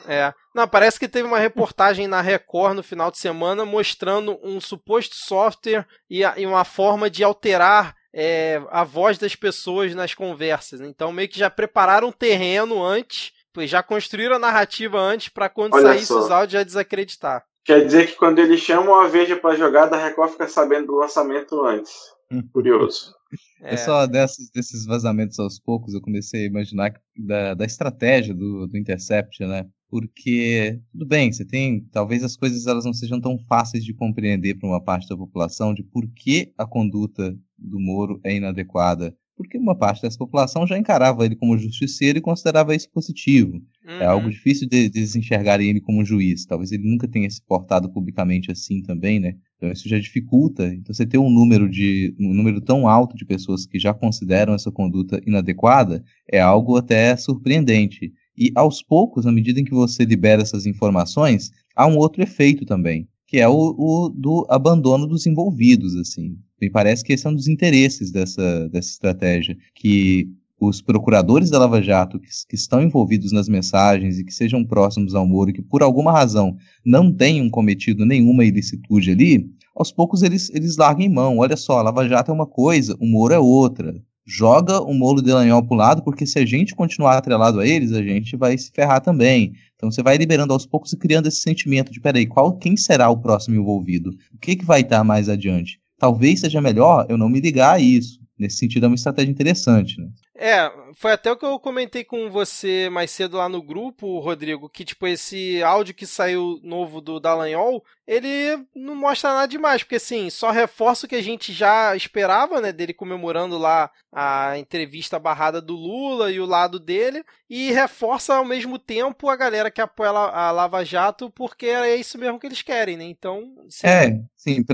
É. Não, parece que teve uma reportagem na Record no final de semana mostrando um suposto software e, a- e uma forma de alterar é, a voz das pessoas nas conversas. Então, meio que já prepararam o terreno antes, pois já construíram a narrativa antes para quando Olha saísse só. os áudios já desacreditar. Quer dizer que quando eles chamam a Veja pra jogar, a Record fica sabendo do lançamento antes. Hum. Curioso. É, É só desses, desses vazamentos aos poucos, eu comecei a imaginar da, da estratégia do, do Intercept, né? Porque, tudo bem, você tem. Talvez as coisas elas não sejam tão fáceis de compreender para uma parte da população de por que a conduta do Moro é inadequada. Porque uma parte dessa população já encarava ele como justiceiro e considerava isso positivo. É uhum. algo difícil de, de eles enxergarem ele como juiz. Talvez ele nunca tenha se portado publicamente assim também, né? Então isso já dificulta. Então você ter um número de um número tão alto de pessoas que já consideram essa conduta inadequada é algo até surpreendente. E aos poucos, na medida em que você libera essas informações, há um outro efeito também, que é o, o do abandono dos envolvidos, assim. Me parece que esse é um dos interesses dessa, dessa estratégia, que os procuradores da Lava Jato que, que estão envolvidos nas mensagens e que sejam próximos ao Moro que por alguma razão não tenham cometido nenhuma ilicitude ali, aos poucos eles, eles largam em mão. Olha só, a Lava Jato é uma coisa, o Moro é outra. Joga o Molo Delanhol pro lado, porque se a gente continuar atrelado a eles, a gente vai se ferrar também. Então você vai liberando aos poucos e criando esse sentimento de, peraí, qual, quem será o próximo envolvido? O que, que vai estar mais adiante? Talvez seja melhor eu não me ligar a isso. Nesse sentido, é uma estratégia interessante, né? É, foi até o que eu comentei com você mais cedo lá no grupo, Rodrigo, que tipo esse áudio que saiu novo do Dallagnol, ele não mostra nada demais, porque assim, só reforça o que a gente já esperava, né, dele comemorando lá a entrevista barrada do Lula e o lado dele, e reforça ao mesmo tempo a galera que apoia a Lava Jato, porque é isso mesmo que eles querem, né? Então, sim. É, sim,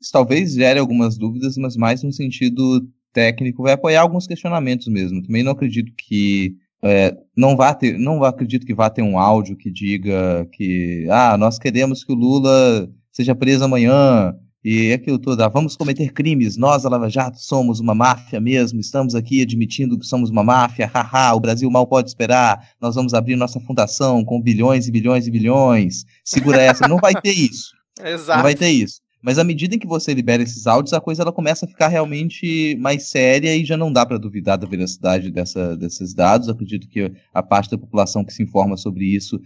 pra, talvez gere algumas dúvidas, mas mais no sentido técnico, vai apoiar alguns questionamentos mesmo. Também não acredito que é, não vá ter, não acredito que vá ter um áudio que diga que ah, nós queremos que o Lula seja preso amanhã e aquilo tudo, ah, vamos cometer crimes, nós, a Lava Jato, somos uma máfia mesmo, estamos aqui admitindo que somos uma máfia, haha, o Brasil mal pode esperar, nós vamos abrir nossa fundação com bilhões e bilhões e bilhões, segura essa, não vai ter isso, Exato. não vai ter isso. Mas à medida em que você libera esses áudios, a coisa ela começa a ficar realmente mais séria e já não dá para duvidar da veracidade dessa, desses dados. Acredito que a parte da população que se informa sobre isso,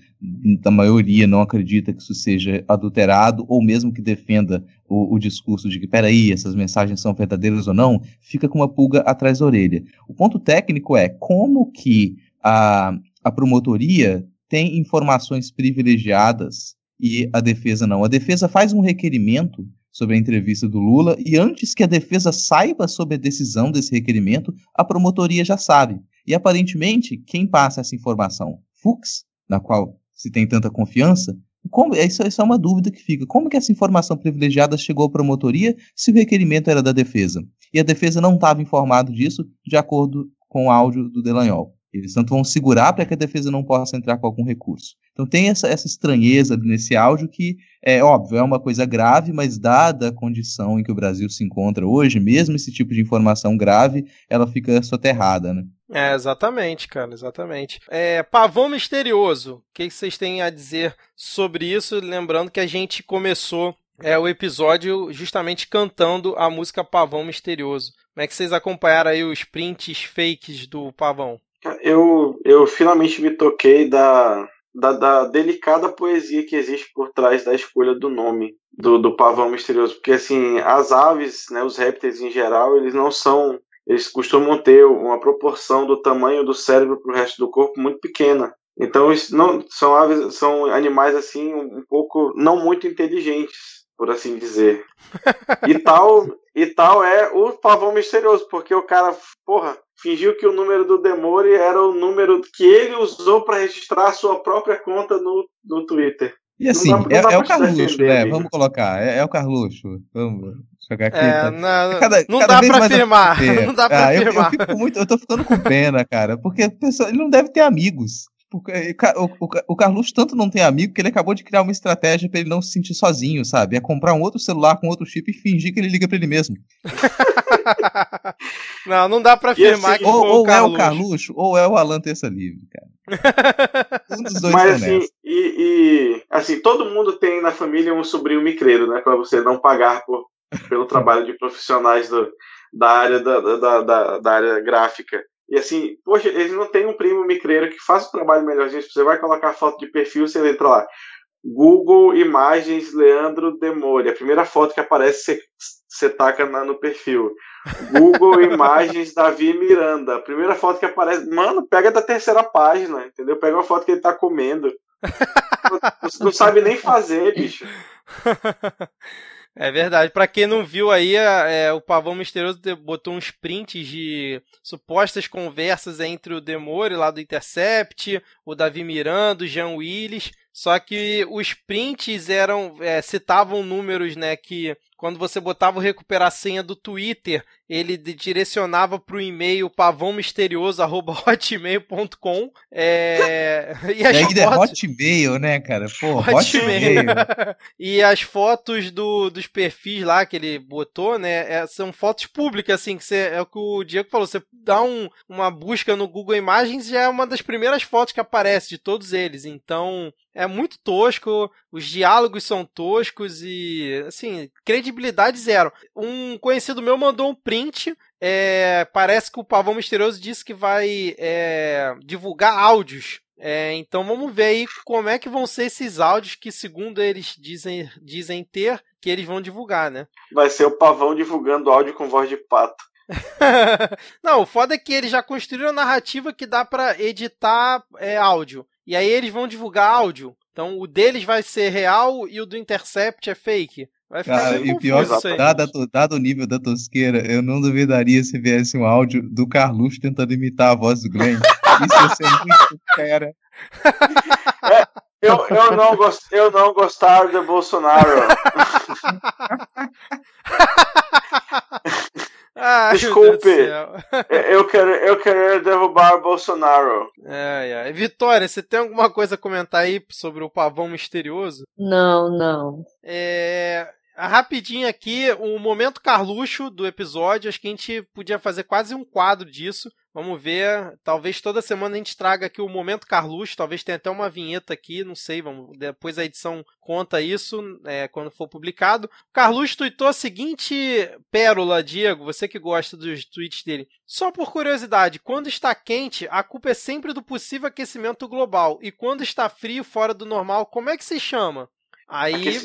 a maioria não acredita que isso seja adulterado ou mesmo que defenda o, o discurso de que, peraí, essas mensagens são verdadeiras ou não, fica com uma pulga atrás da orelha. O ponto técnico é como que a, a promotoria tem informações privilegiadas e a defesa não. A defesa faz um requerimento sobre a entrevista do Lula e antes que a defesa saiba sobre a decisão desse requerimento, a promotoria já sabe. E aparentemente, quem passa essa informação? Fux, na qual se tem tanta confiança? Como, isso, isso é uma dúvida que fica. Como que essa informação privilegiada chegou à promotoria se o requerimento era da defesa? E a defesa não estava informado disso de acordo com o áudio do Delanhol. Eles tanto vão segurar para que a defesa não possa entrar com algum recurso. Então tem essa, essa estranheza nesse áudio que, é óbvio, é uma coisa grave, mas dada a condição em que o Brasil se encontra hoje, mesmo esse tipo de informação grave, ela fica soterrada, né? É, exatamente, cara, exatamente. É, Pavão Misterioso, o que vocês têm a dizer sobre isso? Lembrando que a gente começou é, o episódio justamente cantando a música Pavão Misterioso. Como é que vocês acompanharam aí os prints fakes do Pavão? Eu, eu finalmente me toquei da, da, da, delicada poesia que existe por trás da escolha do nome do, do pavão misterioso. Porque, assim, as aves, né, os répteis em geral, eles não são. Eles costumam ter uma proporção do tamanho do cérebro para o resto do corpo muito pequena. Então, não, são aves, são animais, assim, um pouco. não muito inteligentes, por assim dizer. E tal, e tal é o pavão misterioso, porque o cara, porra, fingiu que o número do Demore era o número que ele usou para registrar a sua própria conta no, no Twitter. E assim, dá, é, é o Carluxo, né? Vamos colocar, é, é, o Carluxo. Vamos jogar aqui. É, tá. não, cada, não cada dá pra afirmar. Não dá pra ah, afirmar. Eu, eu, muito, eu tô ficando com pena, cara, porque pessoa, ele não deve ter amigos. Porque o, o, o Carluxo tanto não tem amigo que ele acabou de criar uma estratégia para ele não se sentir sozinho, sabe? É comprar um outro celular com outro chip e fingir que ele liga para ele mesmo. não, não dá para afirmar assim, que ou, ou é o Carluxo ou é o Alan Terça Livre, cara. um dos dois Mas assim, e, e, assim, todo mundo tem na família um sobrinho micreiro, né? Para você não pagar por, pelo trabalho de profissionais do, da área da, da, da, da área gráfica. E assim, poxa, eles não têm um primo micreiro que faça o trabalho melhorzinho. Você vai colocar foto de perfil, você entra lá. Google Imagens Leandro Demore. A primeira foto que aparece, você, taca na, no perfil. Google Imagens Davi Miranda. A primeira foto que aparece. Mano, pega da terceira página, entendeu? Pega uma foto que ele tá comendo. Você não sabe nem fazer, bicho. É verdade. Para quem não viu aí, é, é, o Pavão Misterioso botou uns prints de supostas conversas entre o Demore lá do Intercept, o Davi Miranda, o Jean Willis. Só que os prints eram é, citavam números, né, que quando você botava o recuperar senha do Twitter, ele direcionava para o e-mail pavãomisterioso.hotmail.com é... e as e é fotos... é Hotmail, né, cara? Pô, Hotmail. e as fotos do, dos perfis lá que ele botou, né, é, são fotos públicas, assim, que você, é o que o Diego falou, você dá um, uma busca no Google Imagens e é uma das primeiras fotos que aparece de todos eles, então é muito tosco, os diálogos são toscos e, assim, credibilidade zero. Um conhecido meu mandou um print. É, parece que o Pavão Misterioso disse que vai é, divulgar áudios. É, então vamos ver aí como é que vão ser esses áudios que, segundo eles dizem, dizem ter, que eles vão divulgar, né? Vai ser o Pavão divulgando áudio com voz de pato. Não, o foda é que eles já construíram a narrativa que dá para editar é, áudio. E aí eles vão divulgar áudio. Então o deles vai ser real e o do Intercept é fake. Vai ficar Cara, e pior, dado, dado o nível da tosqueira, eu não duvidaria se viesse um áudio do Carluxo tentando imitar a voz do Glenn. Isso ia ser muito fera. É, eu, eu, não gost, eu não gostar de Bolsonaro. Ai, Desculpe, eu quero, eu quero derrubar Bolsonaro. É, é. Vitória, você tem alguma coisa a comentar aí sobre o pavão misterioso? Não, não. É, rapidinho aqui, o momento Carluxo do episódio, acho que a gente podia fazer quase um quadro disso. Vamos ver, talvez toda semana a gente traga aqui o momento Carluxo, talvez tenha até uma vinheta aqui, não sei, vamos, depois a edição conta isso é, quando for publicado. Carluxo tweetou a seguinte pérola, Diego, você que gosta dos tweets dele. Só por curiosidade, quando está quente, a culpa é sempre do possível aquecimento global, e quando está frio, fora do normal, como é que se chama? Aí.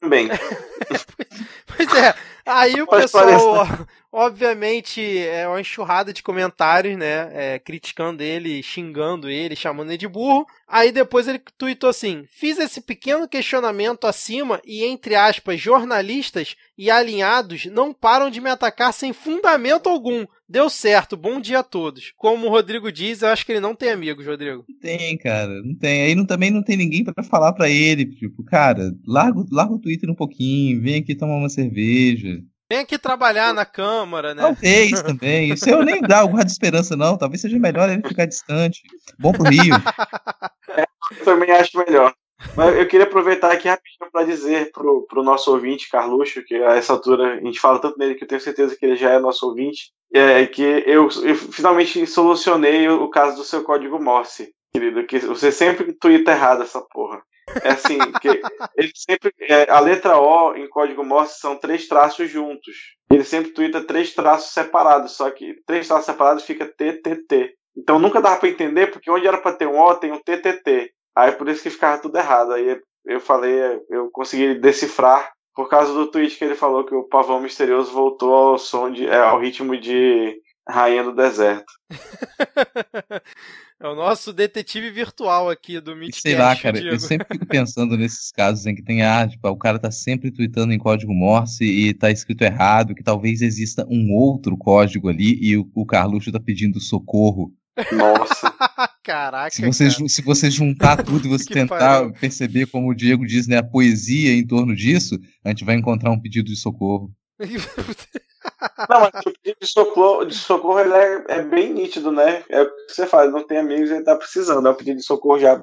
Também. pois é, aí o pessoal, o Obviamente, é uma enxurrada de comentários, né? É, criticando ele, xingando ele, chamando ele de burro. Aí depois ele tweetou assim: Fiz esse pequeno questionamento acima e, entre aspas, jornalistas e alinhados não param de me atacar sem fundamento algum. Deu certo, bom dia a todos. Como o Rodrigo diz, eu acho que ele não tem amigos, Rodrigo. Não tem, cara, não tem. Aí não, também não tem ninguém para falar para ele, tipo, cara, larga, larga o Twitter um pouquinho, vem aqui tomar uma cerveja. Vem aqui trabalhar na Câmara, né? Talvez também. Isso eu nem dá alguma esperança, não. Talvez seja melhor ele ficar distante. Bom pro Rio. É, eu também acho melhor. Mas eu queria aproveitar aqui rapidinho para dizer pro, pro nosso ouvinte, Carluxo, que a essa altura a gente fala tanto nele que eu tenho certeza que ele já é nosso ouvinte, é que eu, eu finalmente solucionei o caso do seu código Morse, querido, que você sempre tuita errado essa porra. É assim, que ele sempre. É, a letra O em código Morse são três traços juntos. Ele sempre twitta três traços separados, só que três traços separados fica TTT. Então nunca dava para entender, porque onde era para ter um O tem um TTT. Aí por isso que ficava tudo errado. Aí eu falei, eu consegui decifrar por causa do tweet que ele falou que o pavão misterioso voltou ao som de, é, ao ritmo de Rainha do Deserto. É o nosso detetive virtual aqui do Midcast. Sei lá, cara, Diego. eu sempre fico pensando nesses casos em que tem, ah, tipo, o cara tá sempre tweetando em código Morse e tá escrito errado, que talvez exista um outro código ali e o, o Carluxo tá pedindo socorro. Nossa. Caraca. Se você, cara. se você juntar tudo e você tentar pariu. perceber, como o Diego diz, né, a poesia em torno disso, a gente vai encontrar um pedido de socorro. Não, mas o pedido de socorro, de socorro ele é, é, bem nítido, né? É o que você faz, não tem amigos, ele tá precisando. É o pedido de socorro já.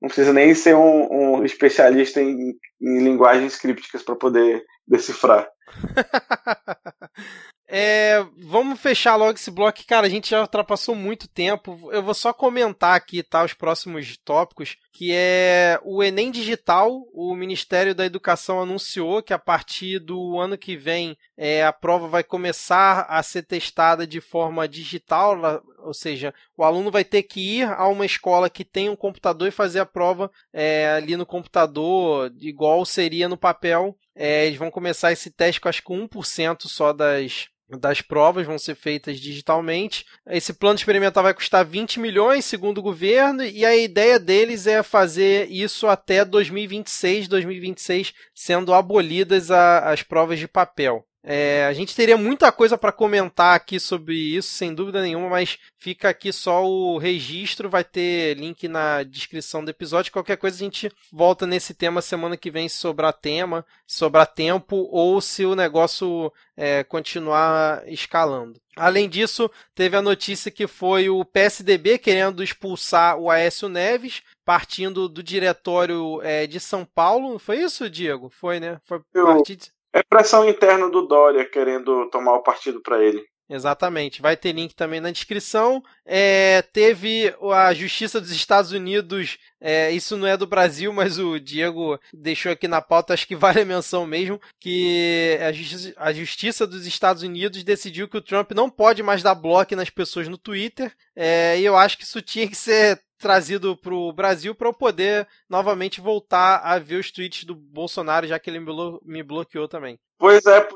Não precisa nem ser um, um especialista em, em linguagens crípticas para poder decifrar. É, vamos fechar logo esse bloco, cara. A gente já ultrapassou muito tempo. Eu vou só comentar aqui, tá? Os próximos tópicos, que é o Enem Digital. O Ministério da Educação anunciou que a partir do ano que vem é, a prova vai começar a ser testada de forma digital, ou seja, o aluno vai ter que ir a uma escola que tem um computador e fazer a prova é, ali no computador, igual seria no papel. É, eles vão começar esse teste com acho que 1% só das, das provas vão ser feitas digitalmente. Esse plano experimental vai custar 20 milhões, segundo o governo, e a ideia deles é fazer isso até 2026, 2026 sendo abolidas a, as provas de papel. É, a gente teria muita coisa para comentar aqui sobre isso, sem dúvida nenhuma, mas fica aqui só o registro, vai ter link na descrição do episódio. Qualquer coisa a gente volta nesse tema semana que vem se sobrar tema, se sobrar tempo, ou se o negócio é, continuar escalando. Além disso, teve a notícia que foi o PSDB querendo expulsar o Aécio Neves, partindo do diretório é, de São Paulo. Foi isso, Diego? Foi, né? Foi Eu... partir de... É pressão interna do Dória querendo tomar o partido para ele. Exatamente. Vai ter link também na descrição. É, teve a Justiça dos Estados Unidos. É, isso não é do Brasil, mas o Diego deixou aqui na pauta, acho que vale a menção mesmo. Que a Justiça, a Justiça dos Estados Unidos decidiu que o Trump não pode mais dar bloco nas pessoas no Twitter. É, e eu acho que isso tinha que ser trazido para o Brasil para eu poder novamente voltar a ver os tweets do Bolsonaro, já que ele me bloqueou também. Pois é,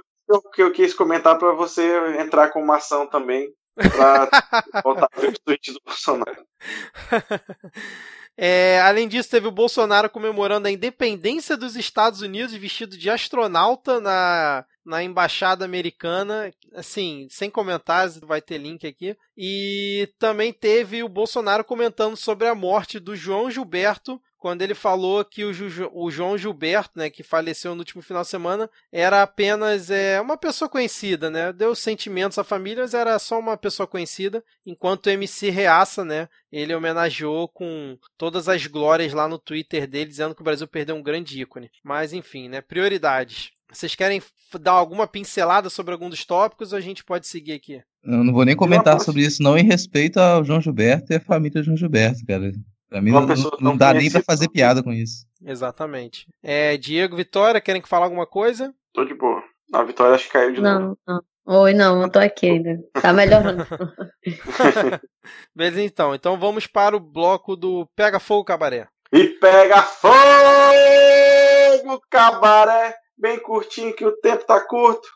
que eu quis comentar para você entrar com uma ação também para voltar a ver os tweets do Bolsonaro. É, além disso, teve o Bolsonaro comemorando a independência dos Estados Unidos vestido de astronauta na, na embaixada americana. Assim, sem comentários, vai ter link aqui. E também teve o Bolsonaro comentando sobre a morte do João Gilberto, quando ele falou que o, Ju, o, João Gilberto, né, que faleceu no último final de semana, era apenas é, uma pessoa conhecida, né? Deu sentimentos à família, mas era só uma pessoa conhecida, enquanto o MC Reaça, né, ele homenageou com todas as glórias lá no Twitter dele, dizendo que o Brasil perdeu um grande ícone. Mas enfim, né, prioridades. Vocês querem dar alguma pincelada sobre algum dos tópicos ou a gente pode seguir aqui? Eu não vou nem comentar sobre isso, não, em respeito ao João Gilberto e à família João Gilberto, cara. Pra mim não, não dá nem pra fazer piada com isso. Exatamente. É, Diego, Vitória, querem que falar alguma coisa? Tô de boa. A Vitória acho que caiu de não, novo. Não, Oi, não, não tô aqui ainda. Tá melhorando. Beleza, então. Então vamos para o bloco do Pega Fogo Cabaré. E pega fogo, cabaré! bem curtinho que o tempo tá curto.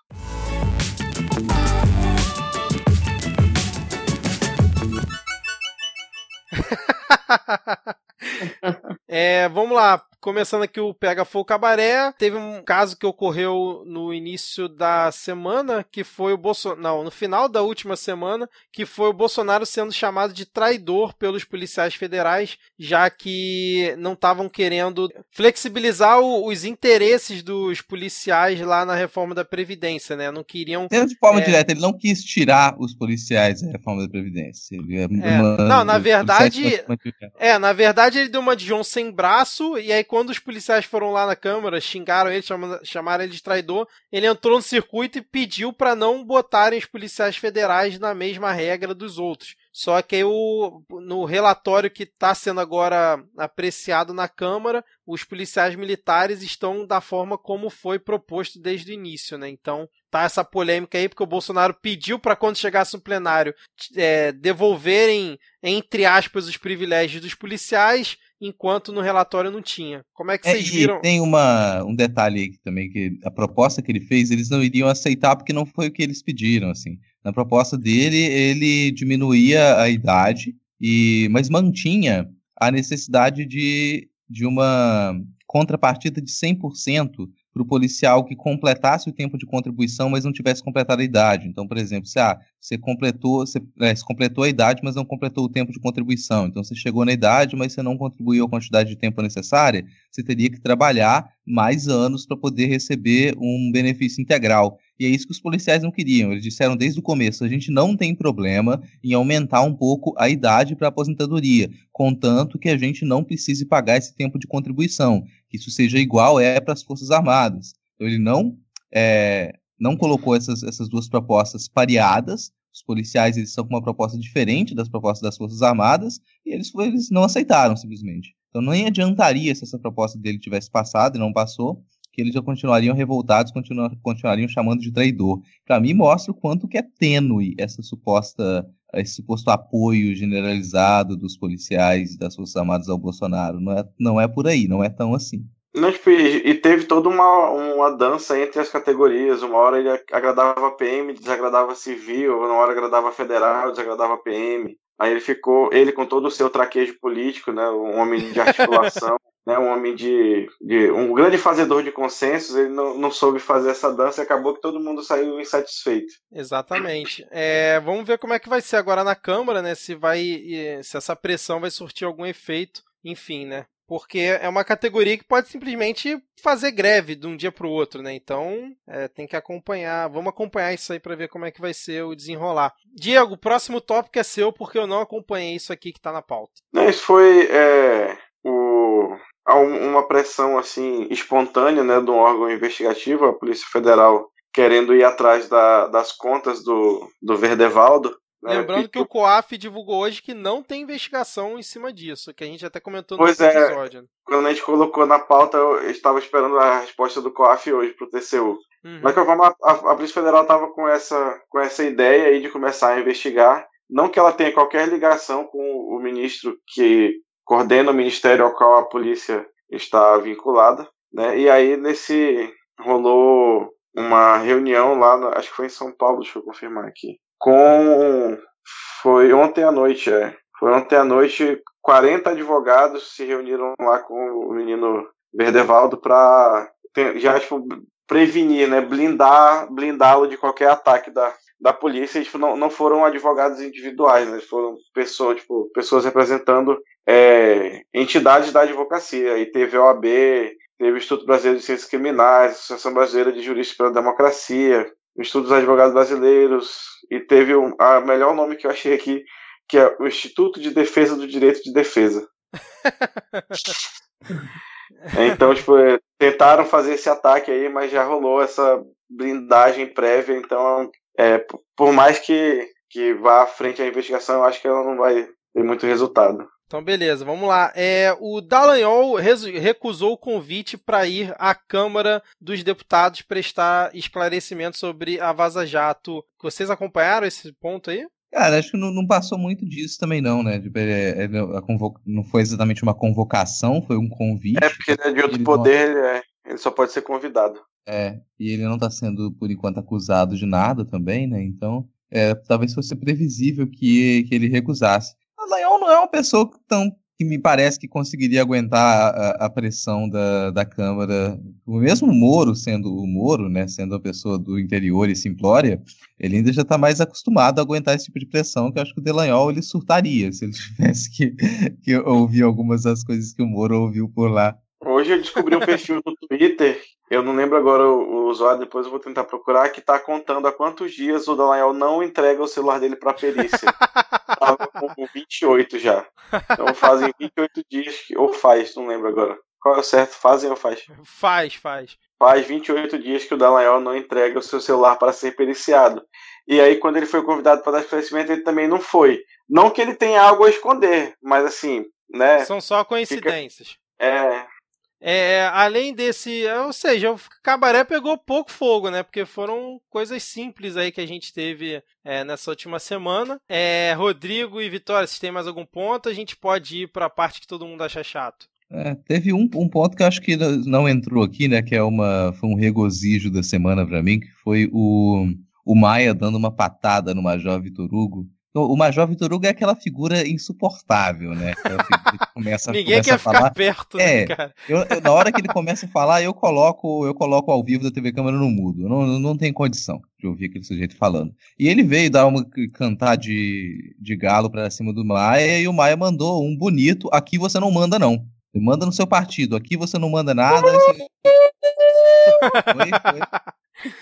é, vamos lá. Começando aqui o Pega Fogo Cabaré, teve um caso que ocorreu no início da semana, que foi o Bolsonaro. Não, no final da última semana, que foi o Bolsonaro sendo chamado de traidor pelos policiais federais, já que não estavam querendo flexibilizar o, os interesses dos policiais lá na reforma da Previdência, né? Não queriam. De forma é... direta, ele não quis tirar os policiais da reforma da Previdência. É uma... Não, na verdade. É, na verdade, ele deu uma de João sem braço, e aí quando os policiais foram lá na Câmara, xingaram ele, chamaram ele de traidor, ele entrou no circuito e pediu para não botarem os policiais federais na mesma regra dos outros. Só que o, no relatório que está sendo agora apreciado na Câmara, os policiais militares estão da forma como foi proposto desde o início, né? Então tá essa polêmica aí, porque o Bolsonaro pediu para quando chegasse no plenário é, devolverem, entre aspas, os privilégios dos policiais enquanto no relatório não tinha. Como é que é, vocês viram? Tem uma, um detalhe aí também, que a proposta que ele fez, eles não iriam aceitar porque não foi o que eles pediram, assim. Na proposta dele, ele diminuía a idade, e mas mantinha a necessidade de, de uma contrapartida de 100% para o policial que completasse o tempo de contribuição, mas não tivesse completado a idade. Então, por exemplo, se ah, você completou, você, é, você completou a idade, mas não completou o tempo de contribuição. Então, você chegou na idade, mas você não contribuiu a quantidade de tempo necessária, você teria que trabalhar mais anos para poder receber um benefício integral. E é isso que os policiais não queriam. Eles disseram desde o começo: a gente não tem problema em aumentar um pouco a idade para aposentadoria, contanto que a gente não precise pagar esse tempo de contribuição, que isso seja igual é para as Forças Armadas. Então, ele não é, não colocou essas, essas duas propostas pareadas. Os policiais eles são com uma proposta diferente das propostas das Forças Armadas e eles, eles não aceitaram simplesmente. Então nem adiantaria se essa proposta dele tivesse passado e não passou, que eles já continuariam revoltados, continu, continuariam chamando de traidor. Para mim mostra o quanto que é tênue essa suposta esse suposto apoio generalizado dos policiais e das Forças Armadas ao Bolsonaro. Não é, não é por aí, não é tão assim. Não, tipo, e teve toda uma, uma dança entre as categorias. Uma hora ele agradava PM, desagradava civil, uma hora agradava federal, desagradava PM. Aí ele ficou, ele com todo o seu traquejo político, né, um homem de articulação, né, um homem de, de, um grande fazedor de consensos, ele não, não soube fazer essa dança e acabou que todo mundo saiu insatisfeito. Exatamente. É, vamos ver como é que vai ser agora na Câmara, né, se vai, se essa pressão vai surtir algum efeito, enfim, né porque é uma categoria que pode simplesmente fazer greve de um dia para o outro, né? Então é, tem que acompanhar, vamos acompanhar isso aí para ver como é que vai ser o desenrolar. Diego, o próximo tópico é seu porque eu não acompanhei isso aqui que está na pauta. Não, isso foi é, o, uma pressão assim espontânea, né, de um órgão investigativo, a Polícia Federal querendo ir atrás da, das contas do, do Verdevaldo né? Lembrando que, que, o COAF divulgou hoje que não tem investigação em cima disso, que a gente até comentou no pois é, episódio. Quando a gente colocou na pauta, eu estava esperando a resposta do COAF hoje para o TCU. Uhum. Mas a, a, a Polícia Federal estava com essa, com essa ideia aí de começar a investigar. Não que ela tenha qualquer ligação com o ministro que coordena o ministério ao qual a polícia está vinculada. Né? E aí, nesse. rolou uma reunião lá, no, acho que foi em São Paulo, deixa eu confirmar aqui com. Foi ontem à noite, é. Foi ontem à noite, 40 advogados se reuniram lá com o menino Verdevaldo para já tipo, prevenir, né, blindar, blindá-lo de qualquer ataque da, da polícia. E, tipo, não, não foram advogados individuais, né, foram pessoas, tipo, pessoas representando é, entidades da advocacia. E teve a OAB, teve o Instituto Brasileiro de Ciências Criminais, a Associação Brasileira de Juristas pela Democracia, o Instituto dos Advogados Brasileiros, e teve o um, melhor nome que eu achei aqui, que é o Instituto de Defesa do Direito de Defesa. então, tipo, é, tentaram fazer esse ataque aí, mas já rolou essa blindagem prévia, então, é, por mais que, que vá à frente a investigação, eu acho que ela não vai ter muito resultado. Então, beleza, vamos lá. É, o Dallagnol recusou o convite para ir à Câmara dos Deputados prestar esclarecimento sobre a Vaza Jato. Vocês acompanharam esse ponto aí? Cara, acho que não, não passou muito disso também, não, né? Tipo, é, é, não foi exatamente uma convocação, foi um convite. É, porque ele é de outro poder, não... ele, é, ele só pode ser convidado. É, e ele não está sendo, por enquanto, acusado de nada também, né? Então, é, talvez fosse previsível que, que ele recusasse. Dallagnol não não é uma pessoa tão que me parece que conseguiria aguentar a, a, pressão da, da Câmara. O mesmo Moro, sendo o Moro, né, sendo a pessoa do interior e simplória, ele ainda já está mais acostumado a aguentar esse tipo de pressão, que eu acho que o Delanhol ele surtaria se ele tivesse que, que ouvir algumas das coisas que o Moro ouviu por lá. Hoje eu descobri um perfil no Twitter, eu não lembro agora o, o usuário, depois eu vou tentar procurar, que está contando há quantos dias o Dallagnol não entrega o celular dele para perícia. Tava com 28 já. Então fazem 28 dias, que, ou faz, não lembro agora. Qual é o certo? Fazem ou faz? Faz, faz. Faz 28 dias que o Dallagnol não entrega o seu celular para ser periciado. E aí, quando ele foi convidado para dar esclarecimento, ele também não foi. Não que ele tenha algo a esconder, mas assim, né? São só coincidências. Fica... É, é, além desse, ou seja, o Cabaré pegou pouco fogo, né? Porque foram coisas simples aí que a gente teve é, nessa última semana. É, Rodrigo e Vitória, se tem mais algum ponto, a gente pode ir para a parte que todo mundo acha chato. É, teve um, um ponto que eu acho que não entrou aqui, né? Que é uma, foi um regozijo da semana para mim, que foi o, o Maia dando uma patada no Major Vitor Hugo. O Major Vitor Hugo é aquela figura insuportável, né? Começa, Ninguém começa quer ficar perto, né, é, cara? Eu, eu, na hora que ele começa a falar, eu coloco, eu coloco ao vivo da TV Câmara no mudo. Não, não tem condição de ouvir aquele sujeito falando. E ele veio dar uma cantar de, de galo pra cima do Maia e o Maia mandou um bonito. Aqui você não manda, não. Você manda no seu partido. Aqui você não manda nada. Você... Foi, foi.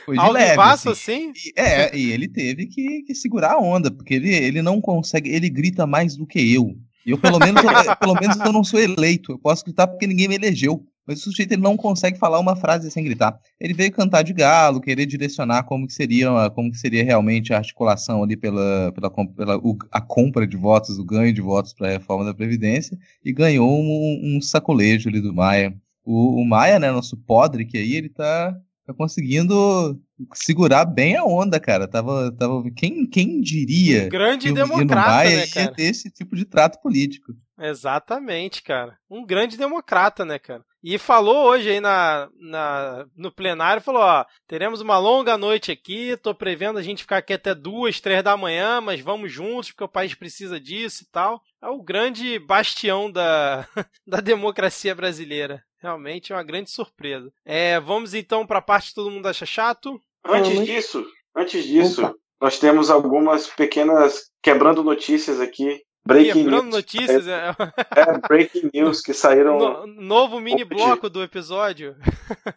Foi de Ao leve. assim. assim? E, é, e ele teve que, que segurar a onda, porque ele, ele não consegue, ele grita mais do que eu. Eu, pelo menos, eu, pelo menos eu não sou eleito. Eu posso gritar porque ninguém me elegeu. Mas o sujeito ele não consegue falar uma frase sem gritar. Ele veio cantar de galo, querer direcionar como que seria, como que seria realmente a articulação ali pela, pela, pela o, a compra de votos, o ganho de votos para a reforma da Previdência, e ganhou um, um sacolejo ali do Maia. O, o Maia, né, nosso podre, que aí ele tá tá conseguindo segurar bem a onda, cara. Tava, tava quem, quem diria um grande que democrata, Maia né, cara? ia ter esse tipo de trato político. Exatamente, cara. Um grande democrata, né, cara? E falou hoje aí na, na, no plenário, falou, ó, teremos uma longa noite aqui, tô prevendo a gente ficar aqui até duas, três da manhã, mas vamos juntos, porque o país precisa disso e tal. É o grande bastião da, da democracia brasileira. Realmente é uma grande surpresa. É, vamos então para a parte que todo mundo acha chato. Antes disso, antes disso, Opa. nós temos algumas pequenas quebrando notícias aqui. Breaking Quebrando news. notícias. É, é, breaking news que saíram. No, novo mini bloco do episódio.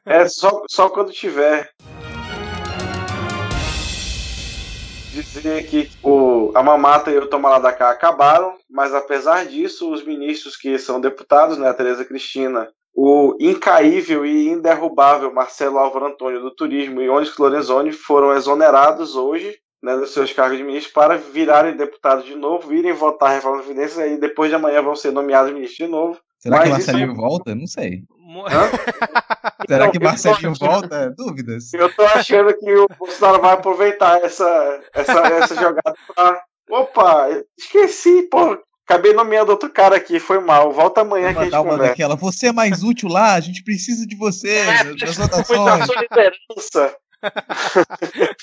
É só, só quando tiver. Dizer que o, a mamata e o toma lá da cá acabaram, mas apesar disso, os ministros que são deputados, né, a Tereza Cristina o incaível e inderrubável Marcelo Álvaro Antônio do Turismo e Onyx Lorenzoni foram exonerados hoje né, dos seus cargos de ministro para virarem deputados de novo, virem votar a reforma da Previdência e depois de amanhã vão ser nomeados ministros de novo. Será Mas que Marcelinho isso... volta? Não sei. Será que Marcelinho volta? Dúvidas. Eu tô achando que o Bolsonaro vai aproveitar essa, essa, essa jogada para. Opa, esqueci, pô. Acabei nomeando outro cara aqui, foi mal. Volta amanhã que a gente conversa. daquela. Você é mais útil lá, a gente precisa de você é, nas votações. sua liderança.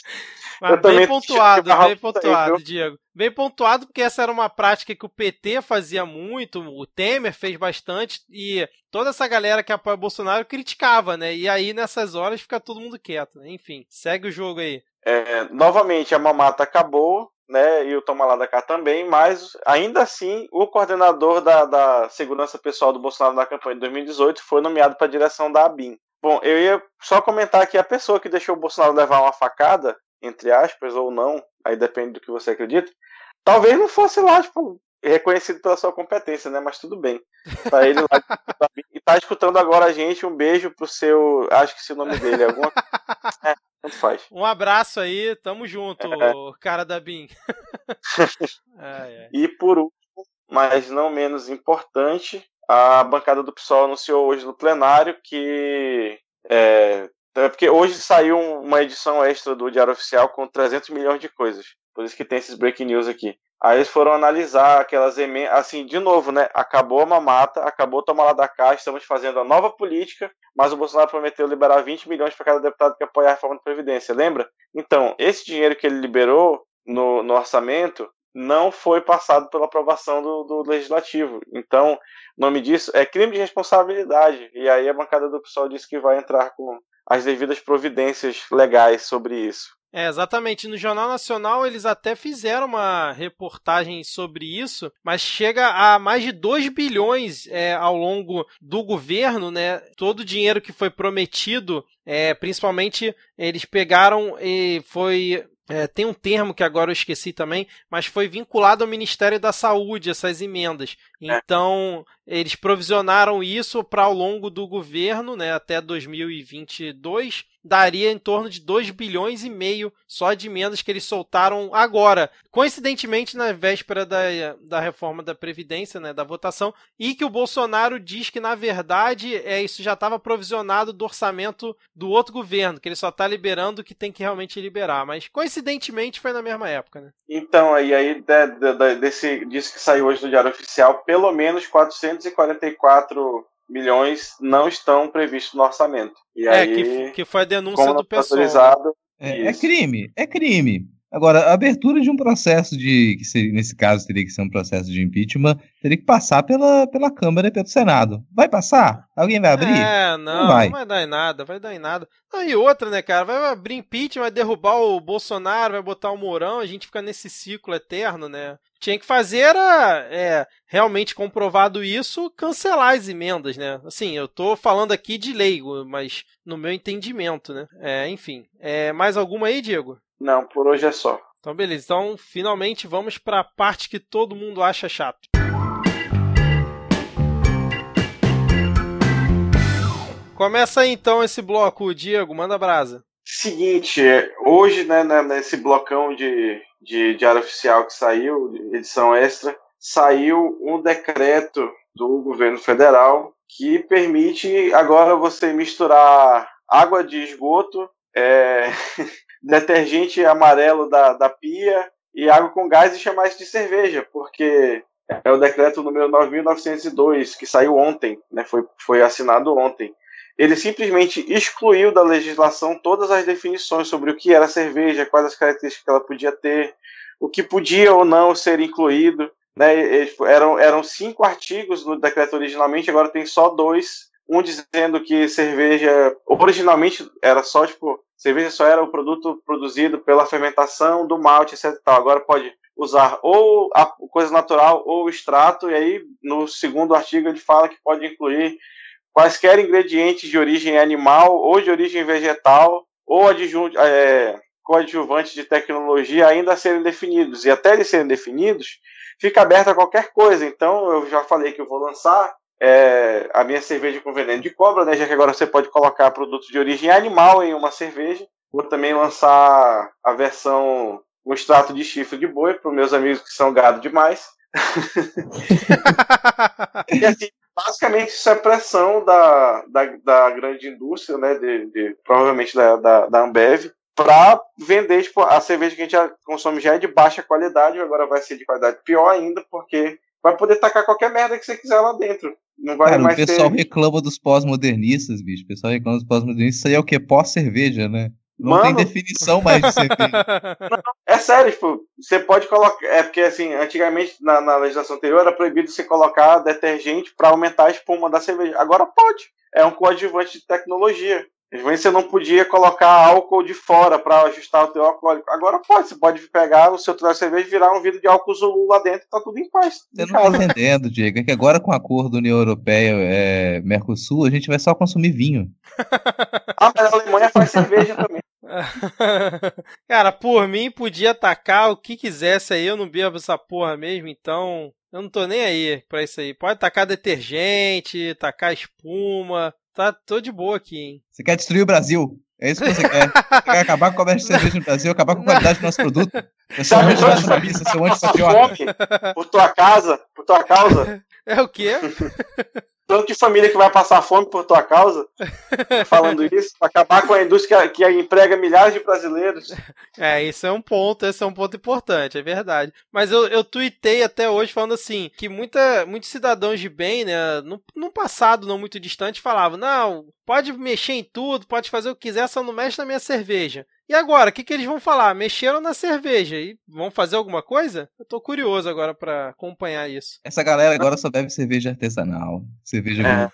Mas bem pontuado, bem pontuado, aí, Diego. Bem pontuado, porque essa era uma prática que o PT fazia muito, o Temer fez bastante, e toda essa galera que apoia o Bolsonaro criticava, né? E aí, nessas horas, fica todo mundo quieto. Né? Enfim, segue o jogo aí. É, novamente, a mamata acabou né, e o Toma da cá também, mas ainda assim o coordenador da, da segurança pessoal do Bolsonaro na campanha de 2018 foi nomeado para a direção da ABIN. Bom, eu ia só comentar que a pessoa que deixou o Bolsonaro levar uma facada, entre aspas, ou não, aí depende do que você acredita, talvez não fosse lá, tipo, reconhecido pela sua competência, né? Mas tudo bem. Tá ele lá e tá escutando agora a gente. Um beijo pro seu. Acho que se o nome dele é alguma. É, tanto faz. Um abraço aí, tamo junto, é. cara da BIM. é, e por último, mas não menos importante, a bancada do PSOL anunciou hoje no plenário que. É, é porque hoje saiu uma edição extra do Diário Oficial com 300 milhões de coisas. Por isso que tem esses breaking news aqui. Aí eles foram analisar aquelas emendas, assim, de novo, né? Acabou a mamata, acabou tomar lá da caixa, estamos fazendo a nova política, mas o Bolsonaro prometeu liberar 20 milhões para cada deputado que apoiar a reforma da Previdência, lembra? Então, esse dinheiro que ele liberou no, no orçamento não foi passado pela aprovação do, do legislativo. Então, o nome disso é crime de responsabilidade. E aí a bancada do pessoal disse que vai entrar com as devidas providências legais sobre isso. É, exatamente. No Jornal Nacional eles até fizeram uma reportagem sobre isso, mas chega a mais de 2 bilhões é, ao longo do governo, né? Todo o dinheiro que foi prometido, é, principalmente eles pegaram e foi é, tem um termo que agora eu esqueci também, mas foi vinculado ao Ministério da Saúde, essas emendas. É. Então, eles provisionaram isso para ao longo do governo, né, até 2022, daria em torno de 2 bilhões e meio só de emendas que eles soltaram agora. Coincidentemente, na véspera da, da reforma da Previdência, né, da votação, e que o Bolsonaro diz que, na verdade, é, isso já estava provisionado do orçamento do outro governo, que ele só está liberando o que tem que realmente liberar. Mas, coincidentemente, foi na mesma época. Né? Então, e aí, de, de, de, desse, disso que saiu hoje do Diário Oficial, pelo menos 444 milhões não estão previstos no orçamento. E é, aí, que, que foi a denúncia do pessoal. É, é, crime, é crime. Agora, a abertura de um processo de, que seria, nesse caso teria que ser um processo de impeachment, teria que passar pela, pela Câmara e pelo Senado. Vai passar? Alguém vai abrir? É, não, não vai, não vai dar em nada, vai dar em nada. Ah, e outra, né, cara, vai abrir impeachment, vai derrubar o Bolsonaro, vai botar o Mourão, a gente fica nesse ciclo eterno, né? Tinha que fazer era, é, realmente comprovado isso, cancelar as emendas, né? Assim, eu tô falando aqui de leigo, mas no meu entendimento, né? É, enfim. É, mais alguma aí, Diego? Não, por hoje é só. Então, beleza. Então, finalmente vamos para a parte que todo mundo acha chato. Começa aí então esse bloco, Diego, manda brasa. Seguinte, hoje, né, né, nesse blocão de, de diário oficial que saiu, edição extra, saiu um decreto do governo federal que permite agora você misturar água de esgoto, é, detergente amarelo da, da pia e água com gás e chamar isso de cerveja, porque é o decreto número 9.902, que saiu ontem, né, foi, foi assinado ontem. Ele simplesmente excluiu da legislação todas as definições sobre o que era cerveja, quais as características que ela podia ter, o que podia ou não ser incluído. Né, eram, eram cinco artigos no decreto originalmente, agora tem só dois. Um dizendo que cerveja originalmente era só tipo cerveja só era o produto produzido pela fermentação do malte, etc. Agora pode usar ou a coisa natural ou extrato, e aí no segundo artigo ele fala que pode incluir quaisquer ingredientes de origem animal ou de origem vegetal ou é, coadjuvantes de tecnologia ainda a serem definidos. E até eles serem definidos, fica aberto a qualquer coisa. Então eu já falei que eu vou lançar é, a minha cerveja com veneno de cobra, né? Já que agora você pode colocar produtos de origem animal em uma cerveja. Vou também lançar a versão com extrato de chifre de boi para meus amigos que são gado demais. e assim, basicamente isso é pressão da, da, da grande indústria, né? De, de provavelmente da, da, da Ambev, para vender tipo, a cerveja que a gente consome já é de baixa qualidade, agora vai ser de qualidade pior ainda, porque vai poder tacar qualquer merda que você quiser lá dentro. Não vai Cara, mais o pessoal ter... reclama dos pós-modernistas, bicho. O pessoal reclama dos pós-modernistas. Isso aí é o que? Pós-cerveja, né? Não Mano... tem definição mais de cerveja. Não, é sério, tipo, você pode colocar. É porque, assim, antigamente, na, na legislação anterior, era proibido você colocar detergente para aumentar a espuma da cerveja. Agora pode. É um coadjuvante de tecnologia. Você não podia colocar álcool de fora para ajustar o teu alcoólico. Agora pode, você pode pegar o seu de cerveja e virar um vidro de álcool Zulu lá dentro e tá tudo em paz. Você não tá entendendo, Diego, é que agora com o acordo União Europeia é, Mercosul, a gente vai só consumir vinho. ah, mas a Alemanha faz cerveja também. Cara, por mim podia atacar o que quisesse aí, eu não bebo essa porra mesmo, então eu não tô nem aí pra isso aí. Pode tacar detergente, tacar espuma, Tá, tô de boa aqui, hein? Você quer destruir o Brasil? É isso que você quer. Você quer acabar com o comércio de cerveja no Brasil, acabar com a qualidade do nosso produto. É um anticapitalista, você é um antipatriota. Por tua casa, por tua causa. É o quê? tanto de família que vai passar fome por tua causa, falando isso, acabar com a indústria que, emprega milhares de brasileiros. É, isso é um ponto, esse é um ponto importante, é verdade. Mas eu, eu tuitei até hoje falando assim, que muita, muitos cidadãos de bem, né, no, no passado não muito distante, falavam, não, pode mexer em tudo, pode fazer o que quiser, só não mexe na minha cerveja. E agora, o que, que eles vão falar? Mexeram na cerveja e vão fazer alguma coisa? Eu tô curioso agora para acompanhar isso. Essa galera agora só bebe cerveja artesanal, cerveja é.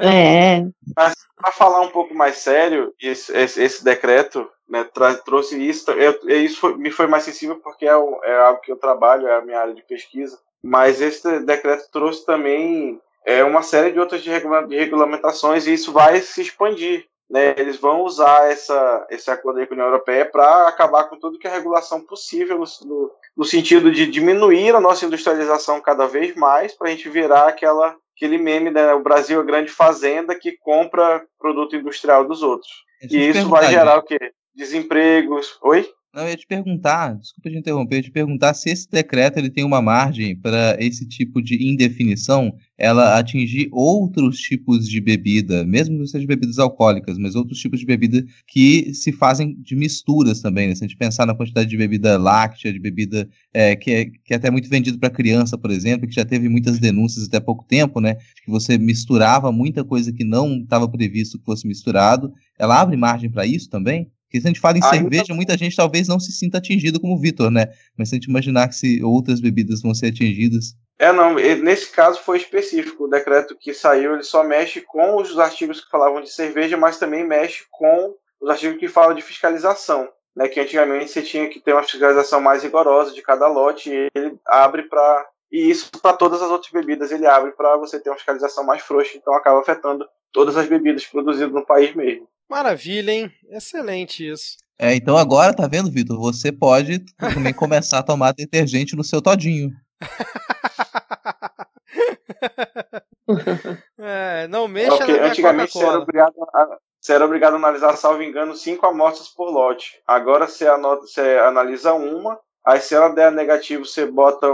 é. Mas para falar um pouco mais sério, esse, esse, esse decreto né, trouxe isso. Eu, isso foi, me foi mais sensível porque é, o, é algo que eu trabalho, é a minha área de pesquisa. Mas esse decreto trouxe também é, uma série de outras de regulamentações e isso vai se expandir né, eles vão usar essa, esse acordo aí com a União Europeia para acabar com tudo que é regulação possível, no, no, sentido de diminuir a nossa industrialização cada vez mais, para a gente virar aquela, aquele meme, né, o Brasil é grande fazenda que compra produto industrial dos outros. E isso vai gerar o quê? Desempregos. Oi? Não, eu ia te perguntar, desculpa te interromper, eu ia te perguntar se esse decreto ele tem uma margem para esse tipo de indefinição, ela atingir outros tipos de bebida, mesmo que não sejam bebidas alcoólicas, mas outros tipos de bebida que se fazem de misturas também, né? Se a gente pensar na quantidade de bebida láctea, de bebida é, que, é, que é até muito vendido para criança, por exemplo, que já teve muitas denúncias até pouco tempo, né? Que você misturava muita coisa que não estava previsto que fosse misturado. Ela abre margem para isso também? Porque se a gente fala em Ainda... cerveja, muita gente talvez não se sinta atingido como o Vitor, né? Mas se a gente imaginar que se outras bebidas vão ser atingidas. É, não, nesse caso foi específico. O decreto que saiu, ele só mexe com os artigos que falavam de cerveja, mas também mexe com os artigos que falam de fiscalização. Né, que antigamente você tinha que ter uma fiscalização mais rigorosa de cada lote, e ele abre para. E isso para todas as outras bebidas, ele abre para você ter uma fiscalização mais frouxa, então acaba afetando todas as bebidas produzidas no país mesmo. Maravilha, hein? Excelente isso. É, então agora, tá vendo, Vitor? Você pode também começar a tomar detergente no seu todinho. é, não mexa é, okay. na Antigamente você era, obrigado a, você era obrigado a analisar, salvo engano, cinco amostras por lote. Agora você, anota, você analisa uma, aí se ela der negativo, você bota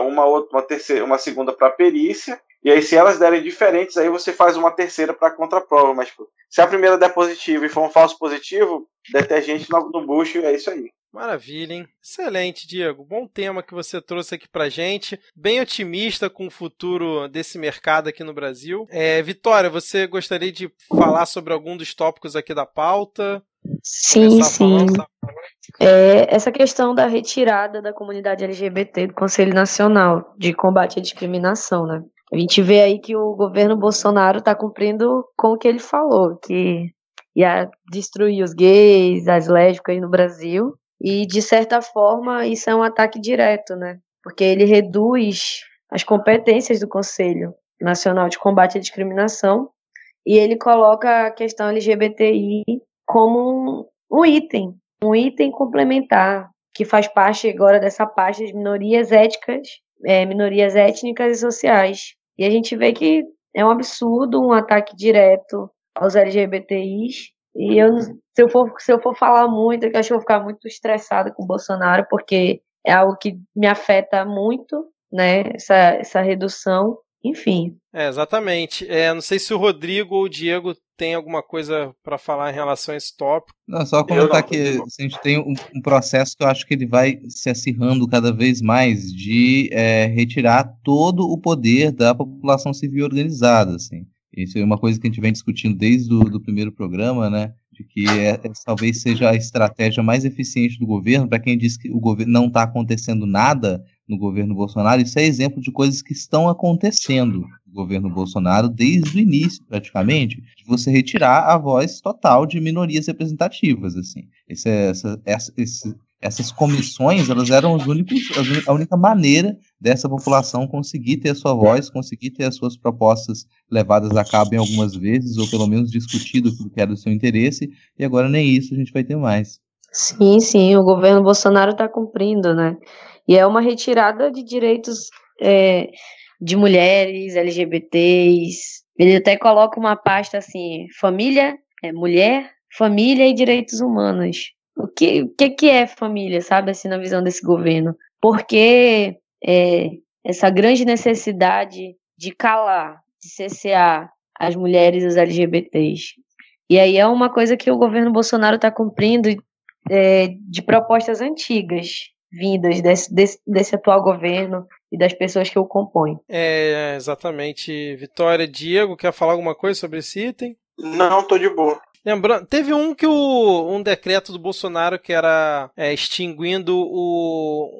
uma outra, uma terceira, uma segunda para perícia e aí, se elas derem diferentes, aí você faz uma terceira para contraprova. Mas tipo, se a primeira der positivo e for um falso positivo, detergente no, no bucho, é isso aí. Maravilha, hein? Excelente, Diego. Bom tema que você trouxe aqui pra gente. Bem otimista com o futuro desse mercado aqui no Brasil. É, Vitória, você gostaria de falar sobre algum dos tópicos aqui da pauta? Sim, sim. É, essa questão da retirada da comunidade LGBT do Conselho Nacional de Combate à Discriminação, né? A gente vê aí que o governo Bolsonaro está cumprindo com o que ele falou, que ia destruir os gays, as lésbicas no Brasil. E, de certa forma, isso é um ataque direto, né? Porque ele reduz as competências do Conselho Nacional de Combate à Discriminação e ele coloca a questão LGBTI como um, um item, um item complementar, que faz parte agora dessa parte de minorias éticas, é, minorias étnicas e sociais. E a gente vê que é um absurdo, um ataque direto aos LGBTIs. E eu, se, eu for, se eu for falar muito, eu acho que eu vou ficar muito estressada com o Bolsonaro, porque é algo que me afeta muito, né? Essa, essa redução. Enfim. É, exatamente. É, não sei se o Rodrigo ou o Diego tem alguma coisa para falar em relação a esse tópico. Não, só comentar que a gente tem um, um, processo que eu acho que ele vai se acirrando cada vez mais de é, retirar todo o poder da população civil organizada, assim. Isso é uma coisa que a gente vem discutindo desde o do primeiro programa, né? De que é, é, talvez seja a estratégia mais eficiente do governo. Para quem diz que o governo não está acontecendo nada no governo Bolsonaro, isso é exemplo de coisas que estão acontecendo governo Bolsonaro desde o início, praticamente, de você retirar a voz total de minorias representativas, assim. Esse, essa, essa, esse, essas comissões, elas eram os únicos, a única maneira dessa população conseguir ter a sua voz, conseguir ter as suas propostas levadas a cabo em algumas vezes, ou pelo menos discutido o que era do seu interesse, e agora nem isso a gente vai ter mais. Sim, sim, o governo Bolsonaro está cumprindo, né? E é uma retirada de direitos é, de mulheres, LGBTs. Ele até coloca uma pasta assim: família, é, mulher, família e direitos humanos. O que, o que, que é família, sabe, assim, na visão desse governo? Porque é, essa grande necessidade de calar, de cessear as mulheres e os LGBTs. E aí é uma coisa que o governo Bolsonaro está cumprindo é, de propostas antigas, vindas desse, desse, desse atual governo, e das pessoas que o compõem. É, exatamente. Vitória, Diego, quer falar alguma coisa sobre esse item? Não, tô de boa. Lembrando, teve um que o um decreto do Bolsonaro que era é, extinguindo o,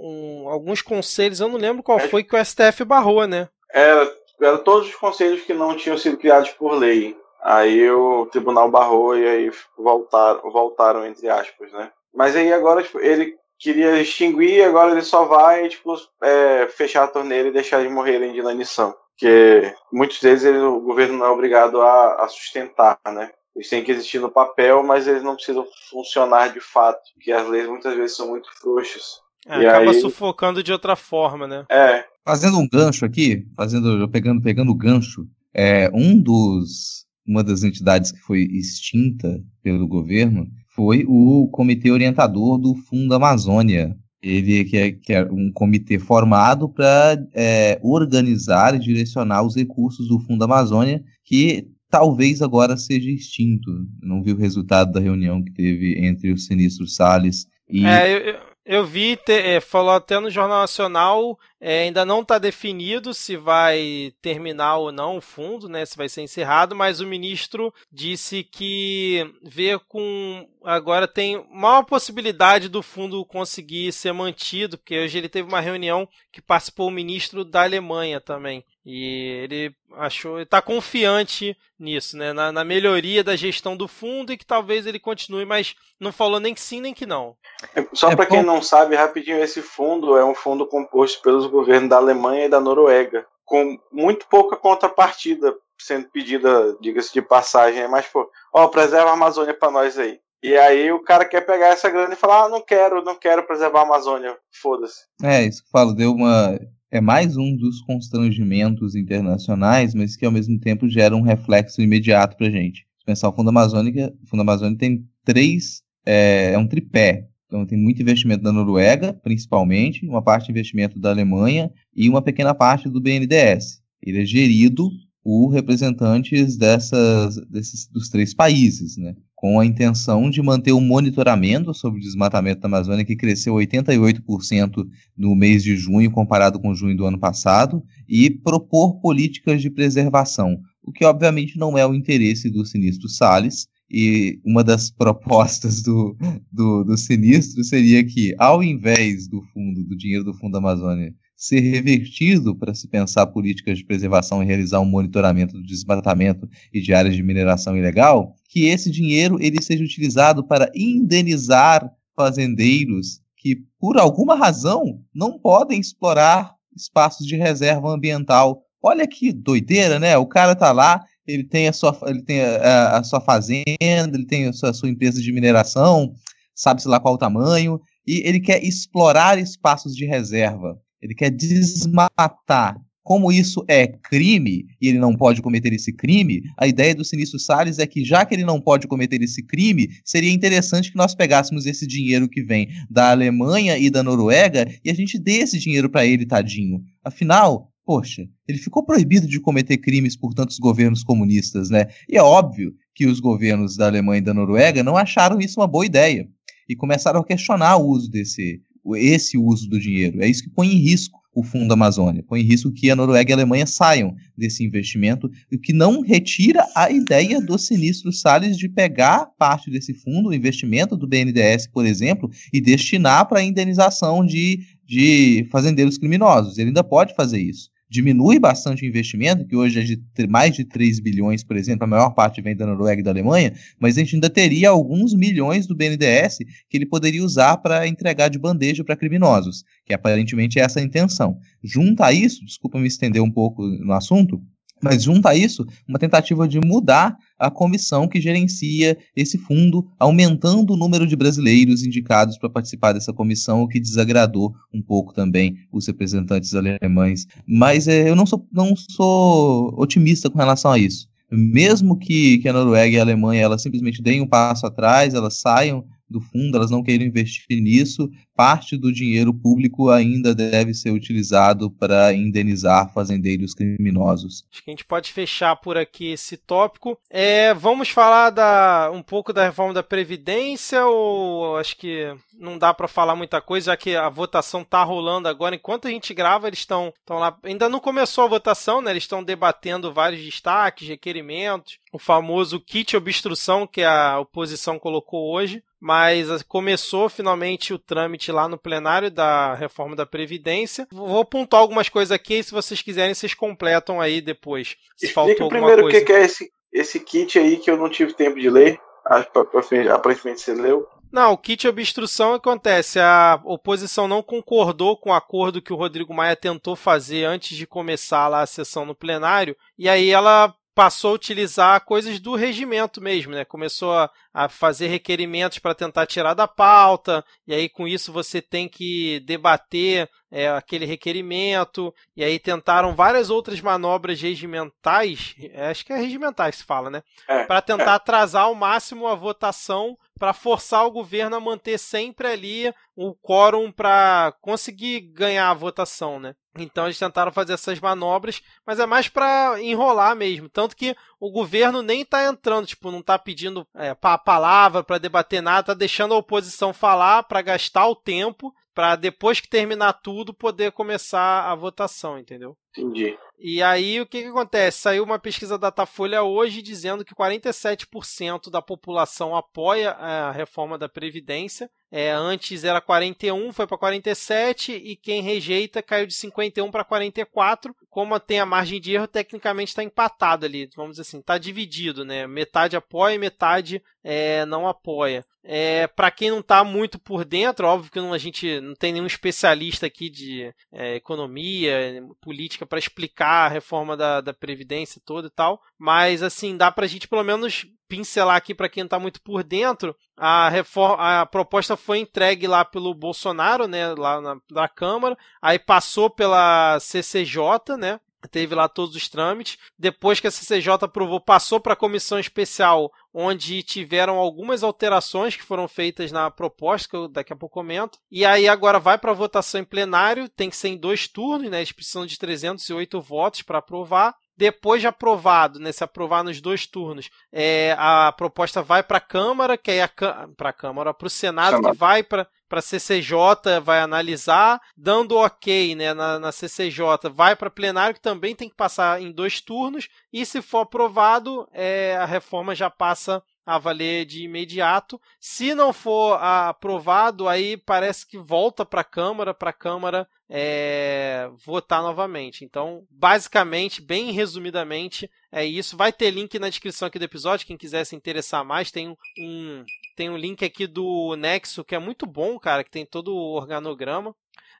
um, alguns conselhos, eu não lembro qual é. foi que o STF barrou, né? Era, era todos os conselhos que não tinham sido criados por lei. Aí o tribunal barrou e aí voltaram, voltaram entre aspas, né? Mas aí agora tipo, ele queria extinguir, agora ele só vai tipo, é, fechar a torneira e deixar eles morrerem de inanição. Porque muitos deles ele, o governo não é obrigado a, a sustentar, né? Eles têm que existir no papel, mas eles não precisam funcionar de fato, porque as leis muitas vezes são muito frouxas. É, e acaba aí... sufocando de outra forma, né? É. Fazendo um gancho aqui, fazendo, pegando, pegando o gancho, é, um dos, uma das entidades que foi extinta pelo governo foi o Comitê Orientador do Fundo Amazônia. Ele que é, que é um comitê formado para é, organizar e direcionar os recursos do Fundo Amazônia, que talvez agora seja extinto. Não vi o resultado da reunião que teve entre o Sinistro Salles e. É, eu, eu vi, te, é, falou até no Jornal Nacional, é, ainda não está definido se vai terminar ou não o fundo, né, se vai ser encerrado, mas o ministro disse que vê com. Agora tem maior possibilidade do fundo conseguir ser mantido, porque hoje ele teve uma reunião que participou o ministro da Alemanha também. E ele achou, está confiante nisso, né? Na, na, melhoria da gestão do fundo e que talvez ele continue, mas não falou nem que sim nem que não. É, só é para quem não sabe, rapidinho, esse fundo é um fundo composto pelos governos da Alemanha e da Noruega, com muito pouca contrapartida sendo pedida, diga-se de passagem, mas pô, ó, preserva a Amazônia para nós aí. E aí o cara quer pegar essa grana e falar: ah, não quero, não quero preservar a Amazônia, foda-se. É, isso que eu falo, deu uma é mais um dos constrangimentos internacionais, mas que ao mesmo tempo gera um reflexo imediato para a gente. Se pensar o Fundo Amazônica, o Fundo Amazônica tem três, é, é, um tripé. Então tem muito investimento da Noruega, principalmente, uma parte de investimento da Alemanha e uma pequena parte do BNDES. Ele é gerido por representantes dessas, desses, dos três países, né? Com a intenção de manter o monitoramento sobre o desmatamento da Amazônia, que cresceu 88% no mês de junho, comparado com junho do ano passado, e propor políticas de preservação, o que obviamente não é o interesse do Sinistro Salles. E uma das propostas do, do, do Sinistro seria que, ao invés do fundo, do dinheiro do Fundo Amazônia, ser revertido para se pensar políticas de preservação e realizar um monitoramento do desmatamento e de áreas de mineração ilegal, que esse dinheiro ele seja utilizado para indenizar fazendeiros que, por alguma razão, não podem explorar espaços de reserva ambiental. Olha que doideira, né? O cara tá lá, ele tem a sua, ele tem a, a sua fazenda, ele tem a sua, a sua empresa de mineração, sabe-se lá qual o tamanho, e ele quer explorar espaços de reserva. Ele quer desmatar. Como isso é crime e ele não pode cometer esse crime, a ideia do Sinistro Salles é que, já que ele não pode cometer esse crime, seria interessante que nós pegássemos esse dinheiro que vem da Alemanha e da Noruega e a gente dê esse dinheiro para ele, tadinho. Afinal, poxa, ele ficou proibido de cometer crimes por tantos governos comunistas, né? E é óbvio que os governos da Alemanha e da Noruega não acharam isso uma boa ideia e começaram a questionar o uso desse, esse uso do dinheiro. É isso que põe em risco o Fundo Amazônia, põe em risco que a Noruega e a Alemanha saiam desse investimento, o que não retira a ideia do sinistro Salles de pegar parte desse fundo, o investimento do BNDES, por exemplo, e destinar para a indenização de, de fazendeiros criminosos. Ele ainda pode fazer isso diminui bastante o investimento, que hoje é de mais de 3 bilhões, por exemplo, a maior parte vem da Noruega e da Alemanha, mas a gente ainda teria alguns milhões do BNDES que ele poderia usar para entregar de bandeja para criminosos, que aparentemente é essa a intenção. Junto a isso, desculpa me estender um pouco no assunto, mas junto a isso, uma tentativa de mudar a comissão que gerencia esse fundo, aumentando o número de brasileiros indicados para participar dessa comissão, o que desagradou um pouco também os representantes alemães. Mas é, eu não sou, não sou otimista com relação a isso. Mesmo que, que a Noruega e a Alemanha elas simplesmente deem um passo atrás, elas saiam do fundo, elas não queiram investir nisso, parte do dinheiro público ainda deve ser utilizado para indenizar fazendeiros criminosos. Acho que a gente pode fechar por aqui esse tópico. É, vamos falar da, um pouco da reforma da Previdência, ou acho que não dá para falar muita coisa, já que a votação tá rolando agora. Enquanto a gente grava, eles estão lá. Ainda não começou a votação, né? Eles estão debatendo vários destaques, requerimentos. o famoso kit obstrução que a oposição colocou hoje, mas começou finalmente o trâmite lá no plenário da reforma da Previdência. Vou pontuar algumas coisas aqui, e se vocês quiserem, vocês completam aí depois. Se Explica faltou alguma primeiro coisa. o que é esse, esse kit aí que eu não tive tempo de ler. Ah, pa- pa- Aparentemente você leu. Não, o kit obstrução acontece. A oposição não concordou com o acordo que o Rodrigo Maia tentou fazer antes de começar lá a sessão no plenário, e aí ela passou a utilizar coisas do regimento mesmo, né? Começou a, a fazer requerimentos para tentar tirar da pauta, e aí com isso você tem que debater é, aquele requerimento, e aí tentaram várias outras manobras regimentais, é, acho que é regimentais que se fala, né? É, para tentar atrasar ao máximo a votação, para forçar o governo a manter sempre ali o quórum para conseguir ganhar a votação, né? Então eles tentaram fazer essas manobras, mas é mais para enrolar mesmo. Tanto que o governo nem tá entrando, tipo, não tá pedindo é, palavra para debater nada, tá deixando a oposição falar para gastar o tempo, para depois que terminar tudo poder começar a votação, entendeu? entendi. E aí o que, que acontece? Saiu uma pesquisa da Datafolha hoje dizendo que 47% da população apoia a reforma da Previdência. É, antes era 41, foi para 47 e quem rejeita caiu de 51 para 44. Como tem a margem de erro, tecnicamente está empatado ali, vamos dizer assim, está dividido, né? Metade apoia, metade é, não apoia. É, para quem não está muito por dentro, óbvio que não, a gente não tem nenhum especialista aqui de é, economia, política para explicar a reforma da, da Previdência toda e tal, mas assim, dá para a gente pelo menos pincelar aqui para quem está muito por dentro. A, reforma, a proposta foi entregue lá pelo Bolsonaro, né, lá na, na Câmara, aí passou pela CCJ, né, teve lá todos os trâmites. Depois que a CCJ aprovou, passou para a comissão especial, onde tiveram algumas alterações que foram feitas na proposta, que eu daqui a pouco comento. E aí agora vai para votação em plenário, tem que ser em dois turnos, né? Eles precisam de 308 votos para aprovar. Depois de aprovado, né, se aprovar nos dois turnos, é, a proposta vai para a Câmara, que a para a Câmara, para o Senado, Senado. que vai para para a CCJ, vai analisar, dando ok né, na, na CCJ, vai para plenário, que também tem que passar em dois turnos, e se for aprovado, é, a reforma já passa a valer de imediato. Se não for aprovado, aí parece que volta para a Câmara, para a Câmara é, votar novamente. Então, basicamente, bem resumidamente, é isso. Vai ter link na descrição aqui do episódio, quem quiser se interessar mais, tem um, um tem um link aqui do Nexo que é muito bom, cara, que tem todo o organograma.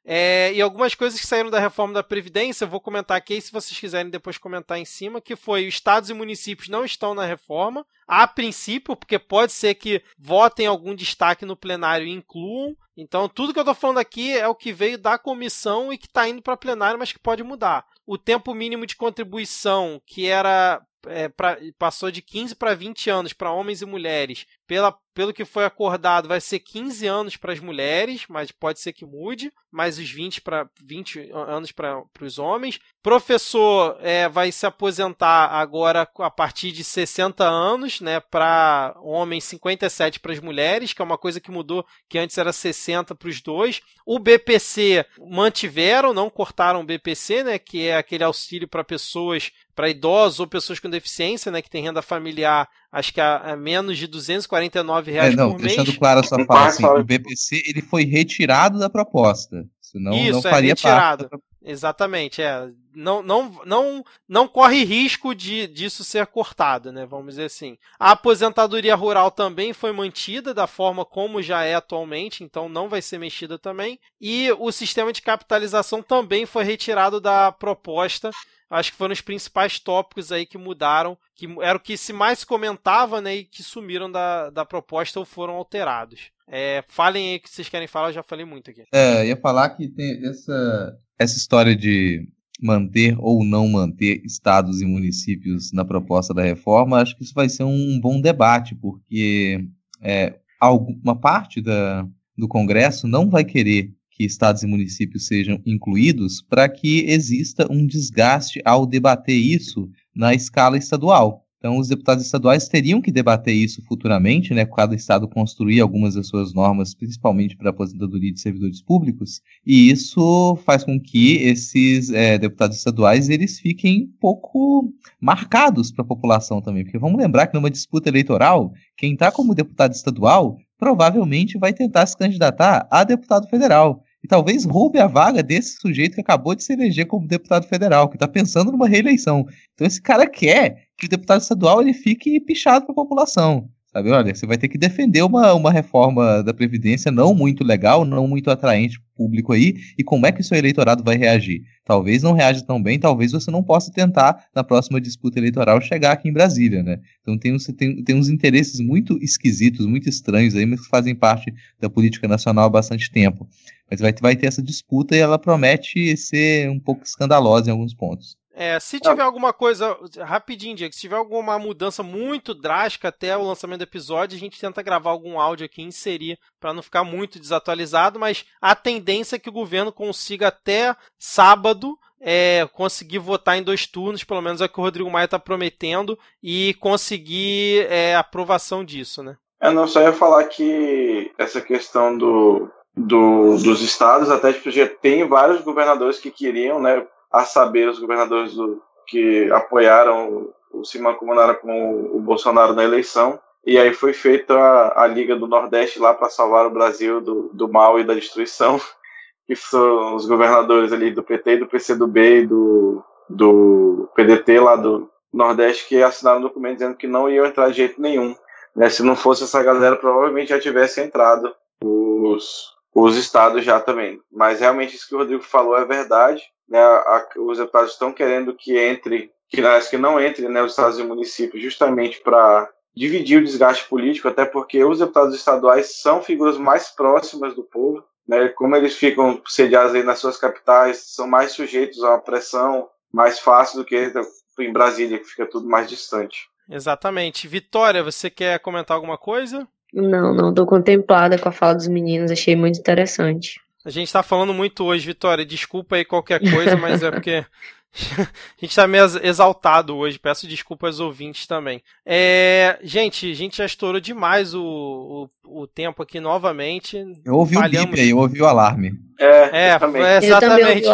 É, e algumas coisas que saíram da reforma da Previdência, eu vou comentar aqui, se vocês quiserem depois comentar em cima, que foi estados e municípios não estão na reforma, a princípio, porque pode ser que votem algum destaque no plenário e incluam. Então, tudo que eu estou falando aqui é o que veio da comissão e que está indo para plenário, mas que pode mudar. O tempo mínimo de contribuição, que era é, pra, passou de 15 para 20 anos para homens e mulheres. Pela, pelo que foi acordado, vai ser 15 anos para as mulheres, mas pode ser que mude, mais os 20, pra, 20 anos para os homens. Professor é, vai se aposentar agora a partir de 60 anos, né, para homens, 57 para as mulheres, que é uma coisa que mudou, que antes era 60 para os dois. O BPC mantiveram, não cortaram o BPC, né, que é aquele auxílio para pessoas para idosos ou pessoas com deficiência, né, que tem renda familiar, acho que a, a menos de 249 reais É, não, por mês. deixando claro a sua Um fala, assim, fala- o BPC ele foi retirado da proposta. Senão Isso, não é, faria retirado. parte. Exatamente, é. Não, não, não, não corre risco de, disso ser cortado, né? Vamos dizer assim. A aposentadoria rural também foi mantida da forma como já é atualmente, então não vai ser mexida também. E o sistema de capitalização também foi retirado da proposta. Acho que foram os principais tópicos aí que mudaram, que era o que se mais comentava, né? E que sumiram da, da proposta ou foram alterados. É, falem aí o que vocês querem falar, eu já falei muito aqui. É, ia falar que tem essa, essa história de manter ou não manter estados e municípios na proposta da reforma, acho que isso vai ser um bom debate, porque é, alguma parte da, do Congresso não vai querer que estados e municípios sejam incluídos para que exista um desgaste ao debater isso na escala estadual. Então, os deputados estaduais teriam que debater isso futuramente, né? Cada estado construir algumas das suas normas, principalmente para a aposentadoria de servidores públicos, e isso faz com que esses é, deputados estaduais eles fiquem um pouco marcados para a população também, porque vamos lembrar que numa disputa eleitoral, quem está como deputado estadual provavelmente vai tentar se candidatar a deputado federal e talvez roube a vaga desse sujeito que acabou de se eleger como deputado federal, que está pensando numa reeleição. Então esse cara quer que o deputado estadual ele fique pichado para a população. Sabe, olha, você vai ter que defender uma, uma reforma da Previdência não muito legal, não muito atraente público aí, e como é que o seu eleitorado vai reagir? Talvez não reaja tão bem, talvez você não possa tentar, na próxima disputa eleitoral, chegar aqui em Brasília, né? Então tem, tem, tem uns interesses muito esquisitos, muito estranhos aí, mas que fazem parte da política nacional há bastante tempo. Mas vai, vai ter essa disputa e ela promete ser um pouco escandalosa em alguns pontos. É, se tiver alguma coisa, rapidinho, Diego, se tiver alguma mudança muito drástica até o lançamento do episódio, a gente tenta gravar algum áudio aqui e inserir para não ficar muito desatualizado, mas a tendência é que o governo consiga até sábado é, conseguir votar em dois turnos, pelo menos é o que o Rodrigo Maia está prometendo, e conseguir é, aprovação disso, né? É, não, só ia falar que essa questão do, do, dos estados, até tipo, já tem vários governadores que queriam, né, a saber, os governadores do, que apoiaram, se mancomunaram com o Bolsonaro na eleição, e aí foi feita a, a Liga do Nordeste lá para salvar o Brasil do, do mal e da destruição, que são os governadores ali do PT, do PCdoB e do, do PDT lá do Nordeste, que assinaram um documento dizendo que não iam entrar de jeito nenhum. Né? Se não fosse essa galera, provavelmente já tivesse entrado os, os estados já também. Mas realmente isso que o Rodrigo falou é verdade. Né? A, os deputados estão querendo que entre, que, que não entre né, os estados e municípios, justamente para dividir o desgaste político, até porque os deputados estaduais são figuras mais próximas do povo. Né? Como eles ficam sediados aí nas suas capitais, são mais sujeitos a uma pressão mais fácil do que em Brasília, que fica tudo mais distante. Exatamente. Vitória, você quer comentar alguma coisa? Não, não, tô contemplada com a fala dos meninos, achei muito interessante. A gente tá falando muito hoje, Vitória. Desculpa aí qualquer coisa, mas é porque a gente tá meio exaltado hoje. Peço desculpas aos ouvintes também. É, gente, a gente já estourou demais o, o, o tempo aqui novamente. Eu ouvi Falhamos. o bip aí, eu ouvi o alarme. É, é exatamente.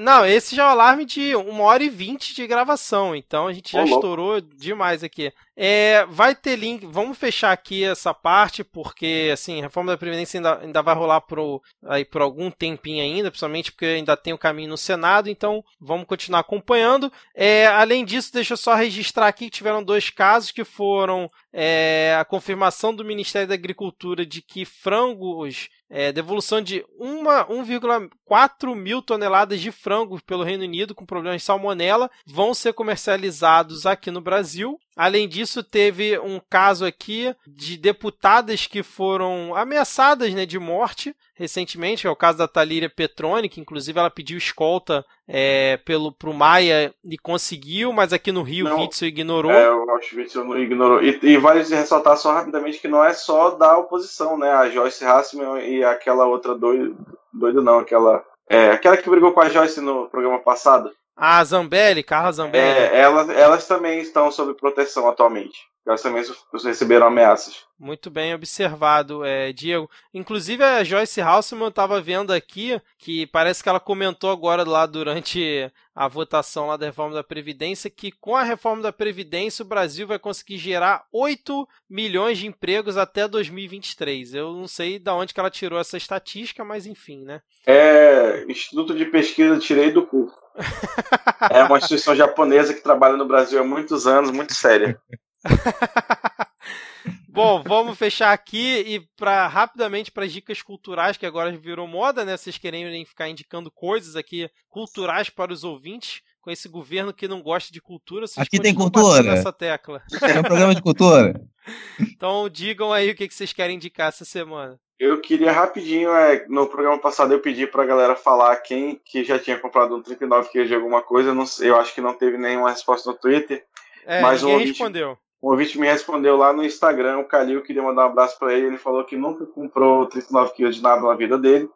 Não, esse já é o alarme de uma hora e vinte de gravação, então a gente já estourou demais aqui. É, vai ter link, vamos fechar aqui essa parte, porque assim, a reforma da Previdência ainda, ainda vai rolar por, aí, por algum tempinho ainda, principalmente porque ainda tem o caminho no Senado, então vamos continuar acompanhando. É, além disso, deixa eu só registrar aqui que tiveram dois casos que foram é, a confirmação do Ministério da Agricultura de que frangos é, devolução de 1,4 mil toneladas de frangos pelo Reino Unido com problemas de salmonela vão ser comercializados aqui no Brasil. Além disso, teve um caso aqui de deputadas que foram ameaçadas né, de morte recentemente, é o caso da Talíria Petroni, que inclusive ela pediu escolta é, pelo pro Maia e conseguiu, mas aqui no Rio não, o Witzel ignorou. É, o Witzel ignorou. E, e vale ressaltar só rapidamente que não é só da oposição, né? A Joyce Hassman e aquela outra doida, doida não, aquela é, aquela que brigou com a Joyce no programa passado. A Zambelli, Carla Zambelli. É, elas, elas também estão sob proteção atualmente. Elas também receberam ameaças. Muito bem observado, é, Diego. Inclusive a Joyce Halseman estava vendo aqui que parece que ela comentou agora lá durante a votação lá da reforma da Previdência que com a reforma da Previdência o Brasil vai conseguir gerar 8 milhões de empregos até 2023. Eu não sei de onde que ela tirou essa estatística, mas enfim, né? É, Instituto de Pesquisa tirei do cu. é uma instituição japonesa que trabalha no Brasil há muitos anos, muito séria. Bom, vamos fechar aqui e para rapidamente para as dicas culturais que agora virou moda, né? Vocês querem ficar indicando coisas aqui culturais para os ouvintes com esse governo que não gosta de cultura. Aqui tem cultura. Nessa tecla. É um programa de cultura. então digam aí o que vocês querem indicar essa semana. Eu queria rapidinho, é, no programa passado eu pedi pra galera falar quem que já tinha comprado um 39 quilos de alguma coisa. Não, eu acho que não teve nenhuma resposta no Twitter. É, mas ninguém ouvinte, respondeu. Um ouvinte me respondeu lá no Instagram, o Calil, queria mandar um abraço para ele. Ele falou que nunca comprou 39 quilos de nada na vida dele.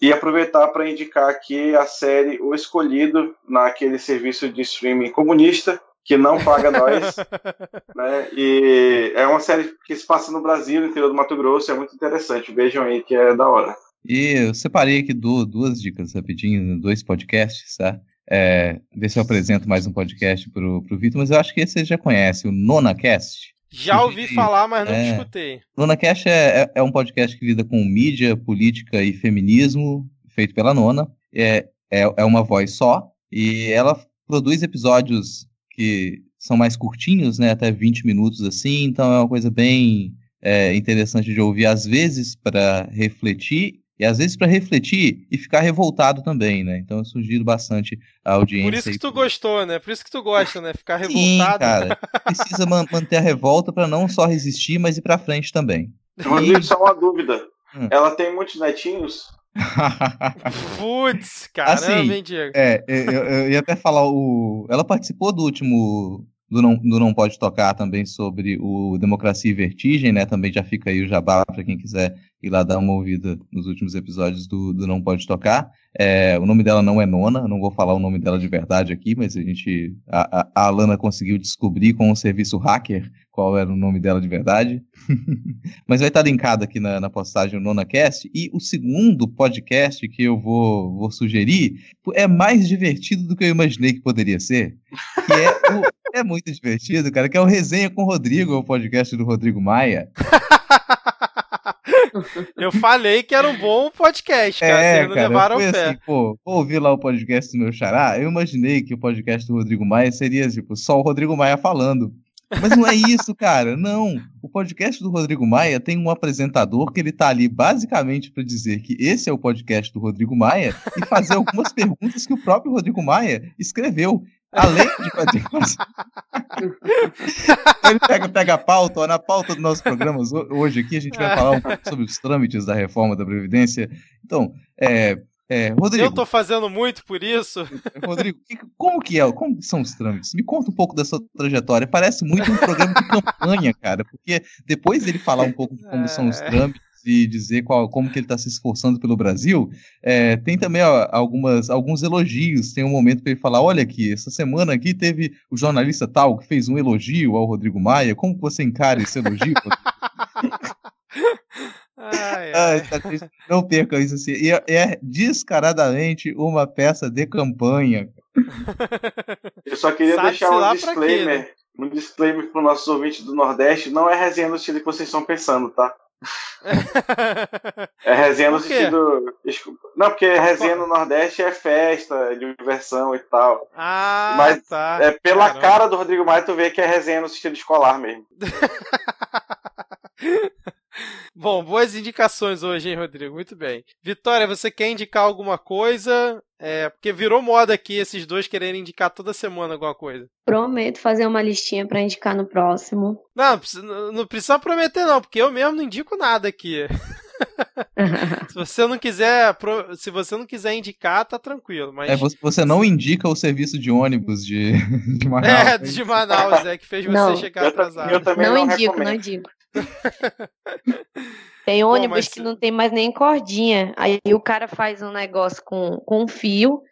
E aproveitar para indicar aqui a série O Escolhido, naquele serviço de streaming comunista, que não paga nós. né? E é uma série que se passa no Brasil, no interior do Mato Grosso, é muito interessante. Vejam aí que é da hora. E eu separei aqui duas dicas rapidinho, dois podcasts, tá? É, ver se eu apresento mais um podcast pro, pro Vitor, mas eu acho que esse você já conhece, o NonaCast. Já ouvi falar, mas não é, escutei. NonaCast é, é, é um podcast que lida com mídia, política e feminismo, feito pela Nona. É, é, é uma voz só, e ela produz episódios que são mais curtinhos, né, até 20 minutos assim, então é uma coisa bem é, interessante de ouvir, às vezes para refletir e às vezes para refletir e ficar revoltado também, né? Então eu sugiro bastante a audiência. Por isso que tu gostou, né? Por isso que tu gosta, né? Ficar revoltado. Sim, cara. Precisa man manter a revolta para não só resistir, mas ir para frente também. Rodrigo, e... só uma dúvida. Hum. Ela tem muitos netinhos? Putz, caramba, assim, hein, Diego? É, eu, eu, ia até falar o. Ela participou do último do não, do não Pode Tocar também sobre o Democracia e Vertigem, né? Também já fica aí o jabá para quem quiser ir lá dar uma ouvida nos últimos episódios do, do Não Pode Tocar. É, o nome dela não é Nona, não vou falar o nome dela de verdade aqui, mas a gente. A, a, a Alana conseguiu descobrir com o serviço hacker qual era o nome dela de verdade. mas vai estar linkado aqui na, na postagem o NonaCast. E o segundo podcast que eu vou, vou sugerir é mais divertido do que eu imaginei que poderia ser. Que é o é muito divertido, cara, que é o Resenha com o Rodrigo, o podcast do Rodrigo Maia. Eu falei que era um bom podcast, cara. É, Vocês não cara, levaram fé. Assim, pô, vou ouvir lá o podcast do meu xará. Eu imaginei que o podcast do Rodrigo Maia seria, tipo, só o Rodrigo Maia falando. Mas não é isso, cara. Não. O podcast do Rodrigo Maia tem um apresentador que ele tá ali basicamente para dizer que esse é o podcast do Rodrigo Maia e fazer algumas perguntas que o próprio Rodrigo Maia escreveu. Além de fazer Ele pega, pega a pauta, na pauta dos nossos programas hoje aqui a gente vai falar um pouco sobre os trâmites da reforma da Previdência. Então, é, é, Rodrigo. Eu tô fazendo muito por isso. Rodrigo, como que é? Como são os trâmites? Me conta um pouco da sua trajetória. Parece muito um programa de campanha, cara, porque depois ele falar um pouco de como é... são os é. trâmites e dizer qual, como que ele está se esforçando pelo Brasil, é, tem também ó, algumas, alguns elogios. Tem um momento para ele falar: olha aqui, essa semana aqui teve o jornalista tal que fez um elogio ao Rodrigo Maia. Como você encara esse elogio? Ai, ai. Tá não percam isso assim. E é, é descaradamente uma peça de campanha. Eu só queria Sabe deixar um disclaimer. Quê, né? Um disclaimer para os nossos ouvintes do Nordeste. Não é resenha no estilo que vocês estão pensando, tá? É resenha no sentido. Não, porque resenha no Nordeste é festa, diversão e tal. Ah, Mas tá. é pela Caramba. cara do Rodrigo Maia, tu vê que é resenha no sentido escolar mesmo. Bom, boas indicações hoje, hein, Rodrigo? Muito bem. Vitória, você quer indicar alguma coisa? É, porque virou moda aqui esses dois quererem indicar toda semana alguma coisa. Prometo fazer uma listinha para indicar no próximo. Não, não precisa prometer não, porque eu mesmo não indico nada aqui. se você não quiser, se você não quiser indicar, tá tranquilo. Mas é, você não indica o serviço de ônibus de, de Manaus. É, de Manaus, é que fez você não, chegar atrasado. Eu também não, não indico, recomendo. não indico. Tem ônibus Bom, que não tem mais nem cordinha. Aí o cara faz um negócio com, com um fio,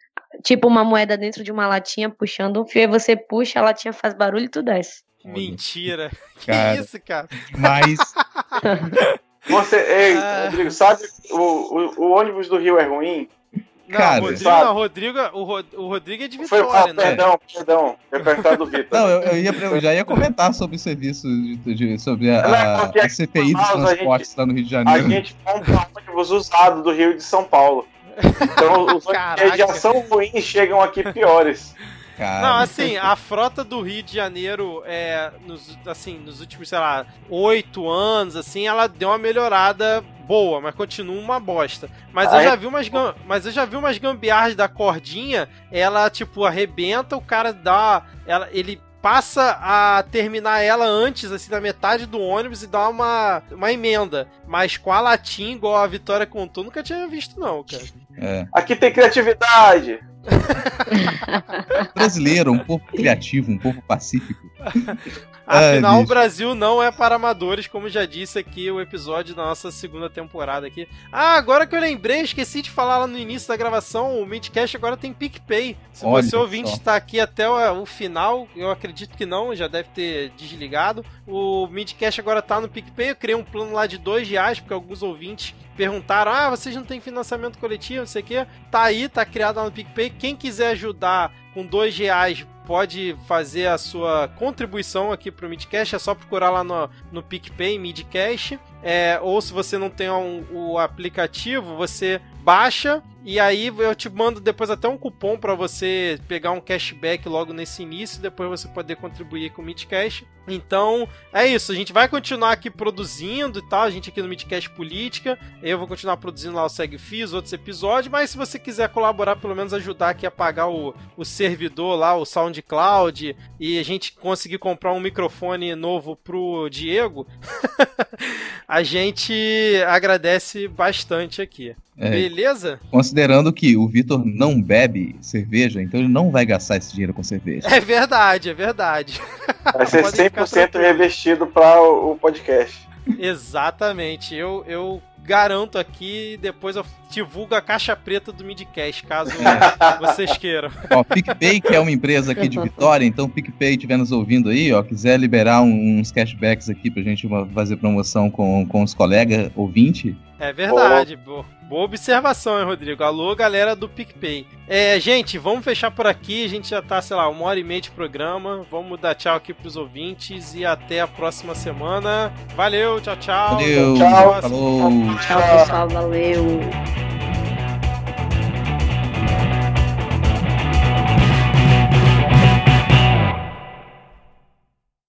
tipo uma moeda dentro de uma latinha, puxando um fio, aí você puxa, a latinha faz barulho e tu desce. Mentira. Cara, que isso, cara? Mas. Você, ei, ah. Rodrigo, sabe o, o, o ônibus do Rio é ruim? Não, Cara, Rodrigo, não, Rodrigo, o, o Rodrigo é de Vitória, Foi, ah, né? Perdão, perdão, é perguntado do Vitor. Não, eu, eu, ia, eu já ia comentar sobre o serviço, de, de sobre a, a, a CPI dos transportes lá no Rio de Janeiro. A gente compra ônibus usado do Rio de São Paulo. Então os ônibus que já são ruins chegam aqui piores. Cara. Não, assim, a frota do Rio de Janeiro, é, nos, assim, nos últimos, sei lá, oito anos, assim, ela deu uma melhorada boa, mas continua uma bosta. Mas eu já vi umas, mas eu já vi umas gambiarras da cordinha, ela tipo arrebenta, o cara dá, ela, ele passa a terminar ela antes, assim, da metade do ônibus e dá uma, uma emenda. Mas com a latinha, igual a Vitória contou, nunca tinha visto, não, cara. É. Aqui tem criatividade. Brasileiro, um pouco criativo, um pouco pacífico. Afinal, o Brasil não é para amadores, como já disse aqui o episódio da nossa segunda temporada aqui. Ah, agora que eu lembrei, esqueci de falar lá no início da gravação, o Midcast agora tem PicPay. Se Olha você ouvinte está aqui até o, o, final, eu acredito que não, já deve ter desligado. O Midcast agora está no PicPay, eu criei um plano lá de dois reais, porque alguns ouvintes perguntaram: ah, vocês não têm financiamento coletivo, não sei o quê. Tá aí, tá criado lá no PicPay. Quem quiser ajudar com dois reais pode fazer a sua contribuição aqui pro Midcast, é só procurar lá no, no PicPay, Midcast. É, ou se você não tem um, o aplicativo, você baixa e aí eu te mando depois até um cupom para você pegar um cashback logo nesse início, depois você poder contribuir com o Midcast. Então, é isso, a gente vai continuar aqui produzindo e tal, a gente aqui no Midcast Política. Eu vou continuar produzindo lá o Segue Fiz, outros episódios, mas se você quiser colaborar, pelo menos ajudar aqui a pagar o, o servidor lá, o SoundCloud, e a gente conseguir comprar um microfone novo pro Diego, a gente agradece bastante aqui. É, Beleza? Considerando que o Vitor não bebe cerveja, então ele não vai gastar esse dinheiro com cerveja. É verdade, é verdade. Vai ser 100% revestido para o podcast. Exatamente. Eu, eu garanto aqui, depois eu divulgo a caixa preta do Midcast, caso é. vocês queiram. Ó, PicPay, que é uma empresa aqui de Vitória, então PicPay estiver nos ouvindo aí, ó, quiser liberar uns cashbacks aqui pra gente fazer promoção com, com os colegas ouvintes. É verdade, boa. Boa observação, hein, Rodrigo? Alô, galera do PicPay. É, gente, vamos fechar por aqui. A gente já tá, sei lá, uma hora e meia de programa. Vamos dar tchau aqui pros ouvintes e até a próxima semana. Valeu, tchau, tchau. Valeu, tchau. Falou. Tchau, pessoal. Valeu.